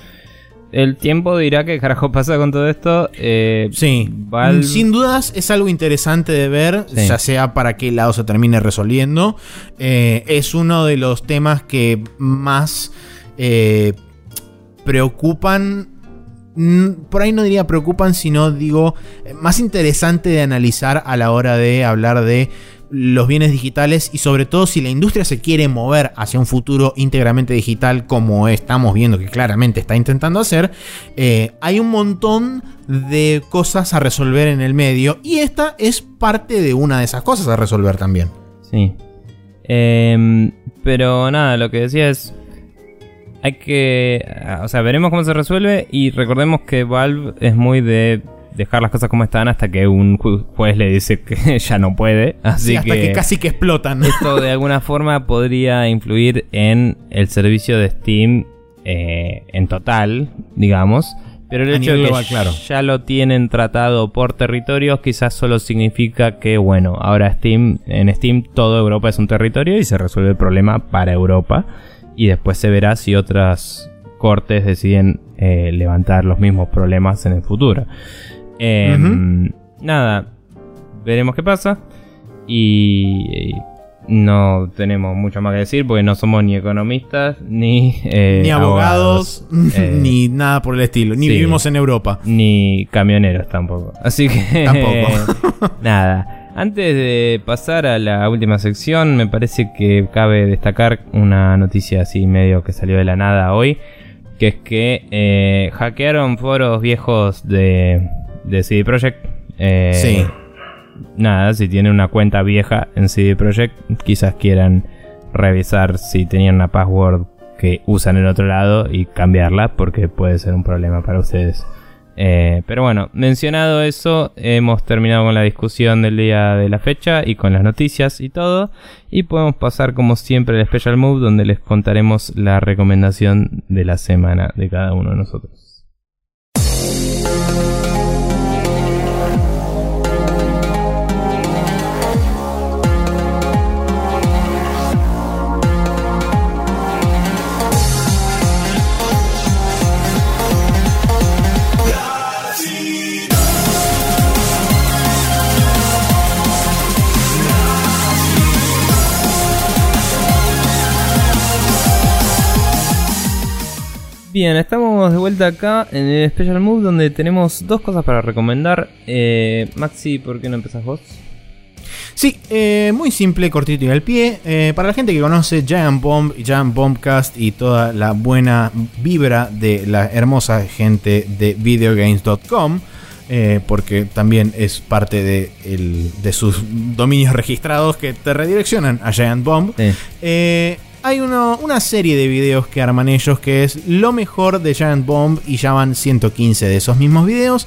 El tiempo dirá qué carajo pasa con todo esto. Eh, sí, sin dudas es algo interesante de ver, ya sea para qué lado se termine resolviendo. es uno de los temas que más preocupan por ahí no diría preocupan, sino digo más interesante de analizar a la hora de hablar de los bienes digitales y sobre todo si la industria se quiere mover hacia un futuro íntegramente digital como estamos viendo que claramente está intentando hacer, eh, hay un montón de cosas a resolver en el medio y esta es parte de una de esas cosas a resolver también. Sí. Em, pero nada, lo que decía es, hay que. O sea, veremos cómo se resuelve. Y recordemos que Valve es muy de dejar las cosas como están hasta que un juez le dice que ya no puede. Así hasta que, casi que explotan. Esto de alguna forma podría influir en el servicio de Steam eh, en total, digamos. Pero el hecho de que claro. ya lo tienen tratado por territorios quizás solo significa que, bueno, ahora Steam, en Steam toda Europa es un territorio y se resuelve el problema para Europa y después se verá si otras cortes deciden eh, levantar los mismos problemas en el futuro. Em, nada, veremos qué pasa. Y, no tenemos mucho más que decir porque no somos ni economistas, ni, eh, ni abogados, eh, ni nada por el estilo, ni sí. vivimos en Europa. Ni camioneros tampoco. Así que... Tampoco. nada. Antes de pasar a la última sección, me parece que cabe destacar una noticia así medio que salió de la nada hoy, que es que eh, hackearon foros viejos de, de CD Projekt. Eh, Sí. Nada, si tienen una cuenta vieja en CD Projekt, quizás quieran revisar si tenían una password que usan en otro lado y cambiarla, porque puede ser un problema para ustedes. Eh, pero bueno, mencionado eso, hemos terminado con la discusión del día de la fecha y con las noticias y todo. Y podemos pasar como siempre al Special Move donde les contaremos la recomendación de la semana de cada uno de nosotros. Bien, estamos de vuelta acá en el Special Move donde tenemos dos cosas para recomendar. Eh, Maxi, ¿por qué no empezás vos? Sí, eh, muy simple, cortito y al pie. Eh, para la gente que conoce Giant Bomb Giant Bombcast y toda la buena vibra de la hermosa gente de videogames.com, eh, porque también es parte de, el- de sus dominios registrados que te redireccionan a Giant Bomb. Sí. Hay uno- una serie de videos que arman ellos que es lo mejor de Giant Bomb y ya van 115 de esos mismos videos.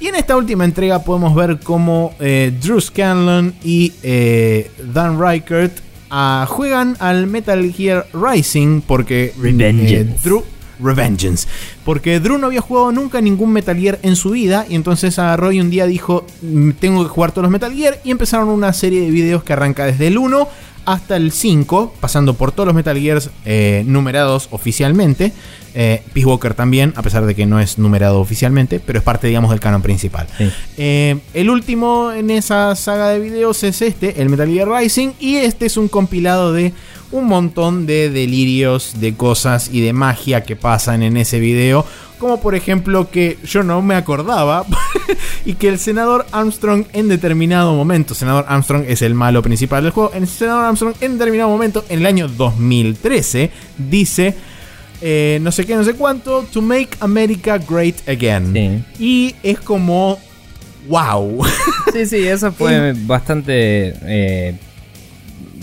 Y en esta última entrega podemos ver cómo eh, Drew Scanlon y eh, Dan Reichert ah, juegan al Metal Gear Rising porque Revengeance. eh, Drew Revengeance. Porque Drew no había jugado nunca ningún Metal Gear en su vida. Y entonces agarró y un día dijo: "Mm, Tengo que jugar todos los Metal Gear. Y empezaron una serie de videos que arranca desde el 1 hasta el 5, pasando por todos los Metal Gears eh, numerados oficialmente. Eh, Peace Walker también, a pesar de que no es numerado oficialmente, pero es parte, digamos, del canon principal. Sí. Eh, el último en esa saga de videos es este, el Metal Gear Rising, y este es un compilado de un montón de delirios, de cosas y de magia que pasan en ese video. Como por ejemplo que yo no me acordaba y que el senador Armstrong en determinado momento, senador Armstrong es el malo principal del juego, el senador Armstrong en determinado momento, en el año 2013, dice... eh, no sé qué, no sé cuánto, to make America great again. Sí. Y es como. ¡Wow! Sí, sí, eso fue bastante. eh,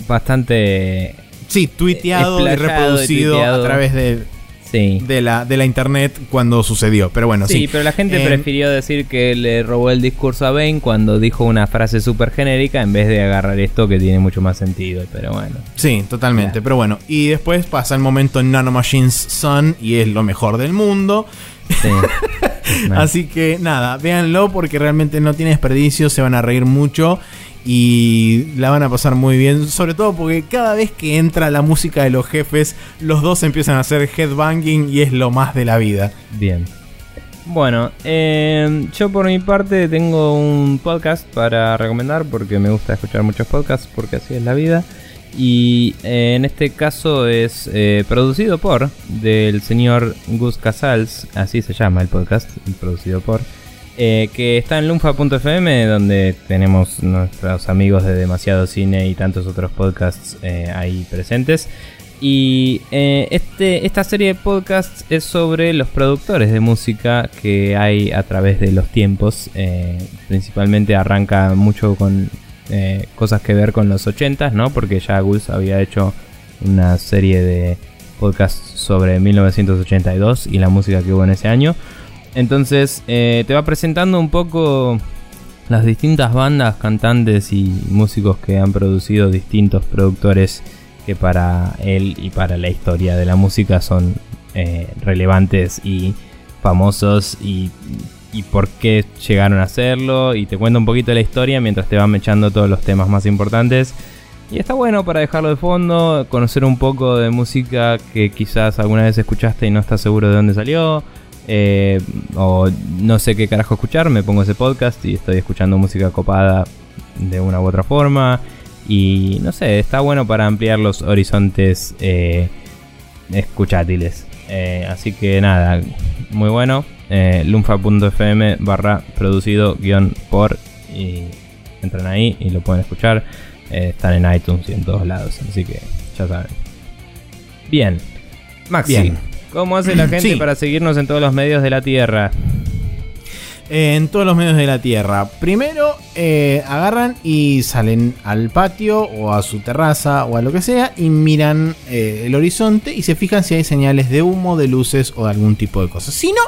bastante. sí, tuiteado y y reproducido tuiteado. a través de, Sí. de, la, de la internet cuando sucedió. Pero bueno, sí. Sí, pero la gente Eh, prefirió decir que le robó el discurso a Bane cuando dijo una frase súper genérica en vez de agarrar esto que tiene mucho más sentido. Pero bueno. Sí, totalmente. Pero bueno, y después pasa el momento Nanomachines Sun y es lo mejor del mundo. Sí. Así que nada, véanlo porque realmente no tiene desperdicio, se van a reír mucho y la van a pasar muy bien. Sobre todo porque cada vez que entra la música de los jefes, los dos empiezan a hacer headbanging y es lo más de la vida. Bien. Bueno, eh, yo por mi parte tengo un podcast para recomendar porque me gusta escuchar muchos podcasts porque así es la vida. Y eh, en este caso es eh, producido por del señor Gus Casals, así se llama el podcast, producido por, eh, que está en lunfa.fm donde tenemos nuestros amigos de Demasiado Cine y tantos otros podcasts eh, ahí presentes. Y eh, este, esta serie de podcasts es sobre los productores de música que hay a través de los tiempos. Principalmente arranca mucho con cosas que ver con los 80s, ¿no? Porque ya Gus había hecho una serie de podcasts sobre 1982 y la música que hubo en ese año. Entonces eh, te va presentando un poco las distintas bandas, cantantes y músicos que han producido distintos productores que para él y para la historia de la música son eh, relevantes y famosos y, por qué llegaron a hacerlo y te cuenta un poquito la historia mientras te van mechando todos los temas más importantes y está bueno para dejarlo de fondo, conocer un poco de música que quizás alguna vez escuchaste y no estás seguro de dónde salió. Eh, o no sé qué carajo escuchar, me pongo ese podcast y estoy escuchando música copada de una u otra forma. Y no sé, está bueno para ampliar los horizontes eh, escuchátiles. Eh, así que nada, muy bueno. Eh, lunfa.fm barra producido guion por. Y entran ahí y lo pueden escuchar. Están en iTunes y en todos lados. Así que ya saben. Bien. Maxi, Bien. ¿Cómo hace la gente Sí. para seguirnos en todos los medios de la Tierra? en todos los medios de la Tierra. Primero, eh, agarran y salen al patio o a su terraza o a lo que sea y miran eh, el horizonte y se fijan si hay señales de humo, de luces o de algún tipo de cosas. Si no,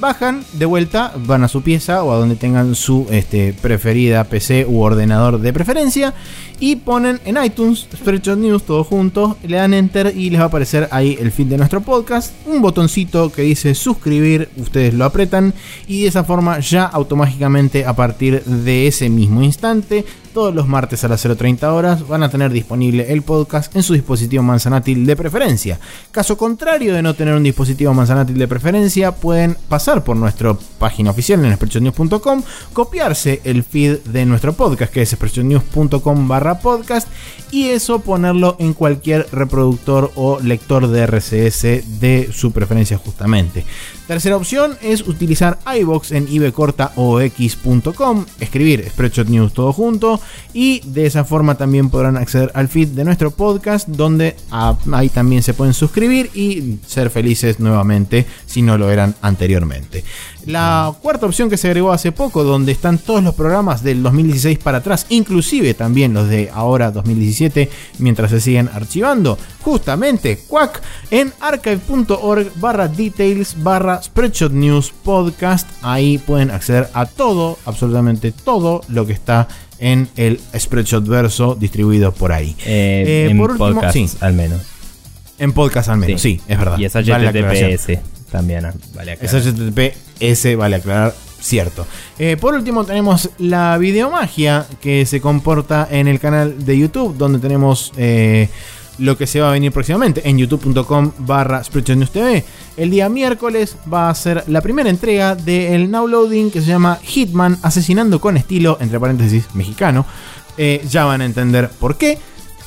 bajan de vuelta, van a su pieza o a donde tengan su este, preferida PC u ordenador de preferencia y ponen en iTunes Spreadshot News todo junto, le dan enter y les va a aparecer ahí el feed de nuestro podcast, un botoncito que dice suscribir, ustedes lo apretan y de esa forma ya automáticamente a partir de ese mismo instante, todos los martes a las 0.30 horas van a tener disponible el podcast en su dispositivo manzanátil de preferencia. Caso contrario de no tener un dispositivo manzanátil de preferencia, pueden pasar por nuestra página oficial en spreadshotnews.com, copiarse el feed de nuestro podcast que es spreadshotnews.com barra podcast y eso ponerlo en cualquier reproductor o lector de RCS de su preferencia justamente. Tercera opción es utilizar iBox en ibcortaox.com, escribir Spreadshot News todo junto y de esa forma también podrán acceder al feed de nuestro podcast donde ah, ahí también se pueden suscribir y ser felices nuevamente si no lo eran anteriormente. La cuarta opción que se agregó hace poco, donde están todos los programas del 2016 para atrás, inclusive también los de ahora 2017, mientras se siguen archivando, justamente, cuac, en archive.org barra details barra spreadshot news podcast. Ahí pueden acceder a todo, absolutamente todo lo que está en el Spreadshot verso distribuido por ahí. Eh, Eh, en por último, podcast, sí. al menos. En podcast al menos, sí, es verdad. Y es Vale. HTTPS también, vale Es aclarar. HTTPS, vale aclarar, cierto. Eh, por último tenemos la videomagia que se comporta en el canal de YouTube, donde tenemos eh, lo que se va a venir próximamente en youtube.com barra TV. El día miércoles va a ser la primera entrega del now loading que se llama Hitman Asesinando con estilo, entre paréntesis, mexicano. Eh, ya van a entender por qué.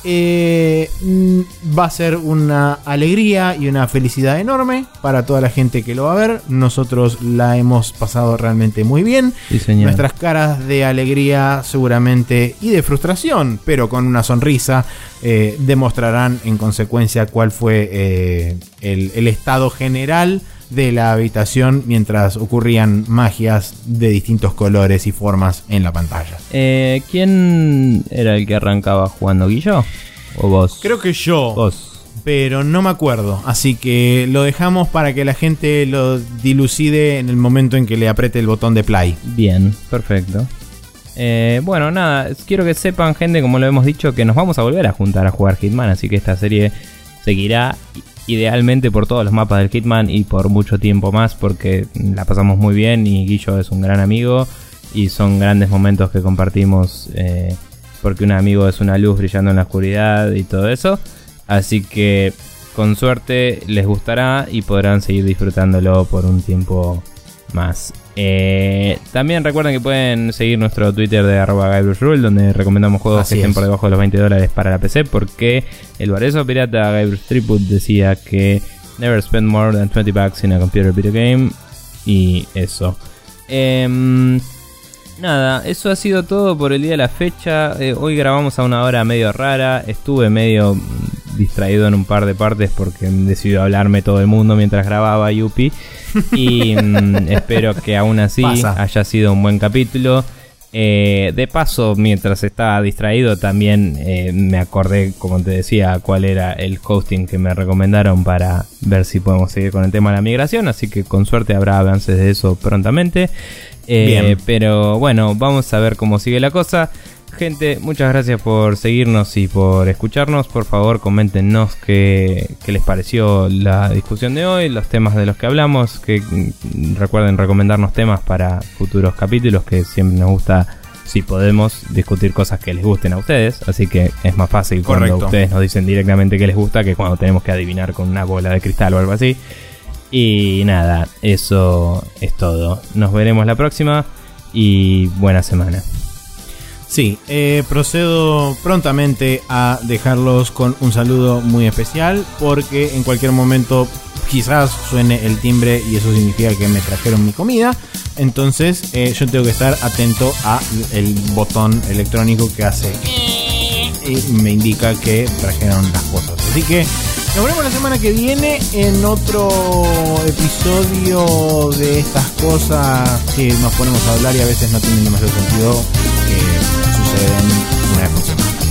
Eh, mm, va a ser una alegría y una felicidad enorme para toda la gente que lo va a ver. Nosotros la hemos pasado realmente muy bien. Sí, señor. Nuestras caras de alegría seguramente y de frustración, pero con una sonrisa, eh, demostrarán en consecuencia cuál fue eh, el, el estado general de la habitación mientras ocurrían magias de distintos colores y formas en la pantalla. Eh, ¿Quién era el que arrancaba jugando, Guillo? ¿O vos? Creo que yo. Vos. pero no me acuerdo. Así que lo dejamos para que la gente lo dilucide en el momento en que le apriete el botón de play. Bien, perfecto. Eh, bueno, nada, quiero que sepan, gente, como lo hemos dicho, que nos vamos a volver a juntar a jugar Hitman, así que esta serie seguirá idealmente por todos los mapas del Hitman y por mucho tiempo más, porque la pasamos muy bien y Guillo es un gran amigo y son grandes momentos que compartimos, eh, porque un amigo es una luz brillando en la oscuridad y todo eso. Así que con suerte les gustará y podrán seguir disfrutándolo por un tiempo más. Eh, también recuerden que pueden seguir nuestro Twitter de arroba guybrushrule, donde recomendamos juegos Así que estén es. por debajo de los 20 dólares para la PC, porque el Barezo Pirata Guybrush Triput decía que never spend more than 20 bucks in a computer video game. Y eso. Em, Nada, eso ha sido todo por el día de la fecha. Eh, hoy grabamos a una hora medio rara. Estuve medio distraído en un par de partes porque decidió hablarme todo el mundo mientras grababa Yupi. Y mm, espero que aún así Pasa. haya sido un buen capítulo. Eh, de paso, mientras estaba distraído, también eh, me acordé, como te decía, cuál era el hosting que me recomendaron para ver si podemos seguir con el tema de la migración. Así que con suerte habrá avances de eso prontamente. Eh, Bien. Pero bueno, vamos a ver cómo sigue la cosa. Gente, muchas gracias por seguirnos y por escucharnos. Por favor, coméntenos qué, qué les pareció la discusión de hoy, los temas de los que hablamos. Que mm, recuerden recomendarnos temas para futuros capítulos, que siempre nos gusta, si podemos, discutir cosas que les gusten a ustedes. Así que es más fácil cuando Correcto. ustedes nos dicen directamente qué les gusta que cuando tenemos que adivinar con una bola de cristal o algo así. Y nada, eso es todo. Nos veremos la próxima y buena semana. Sí, eh, procedo prontamente a dejarlos con un saludo muy especial porque en cualquier momento quizás suene el timbre y eso significa que me trajeron mi comida. Entonces eh, yo tengo que estar atento a el botón electrónico que hace y me indica que trajeron las cosas. Así que nos vemos la semana que viene en otro episodio de estas cosas que nos ponemos a hablar y a veces no tienen demasiado sentido que suceden una vez por semana.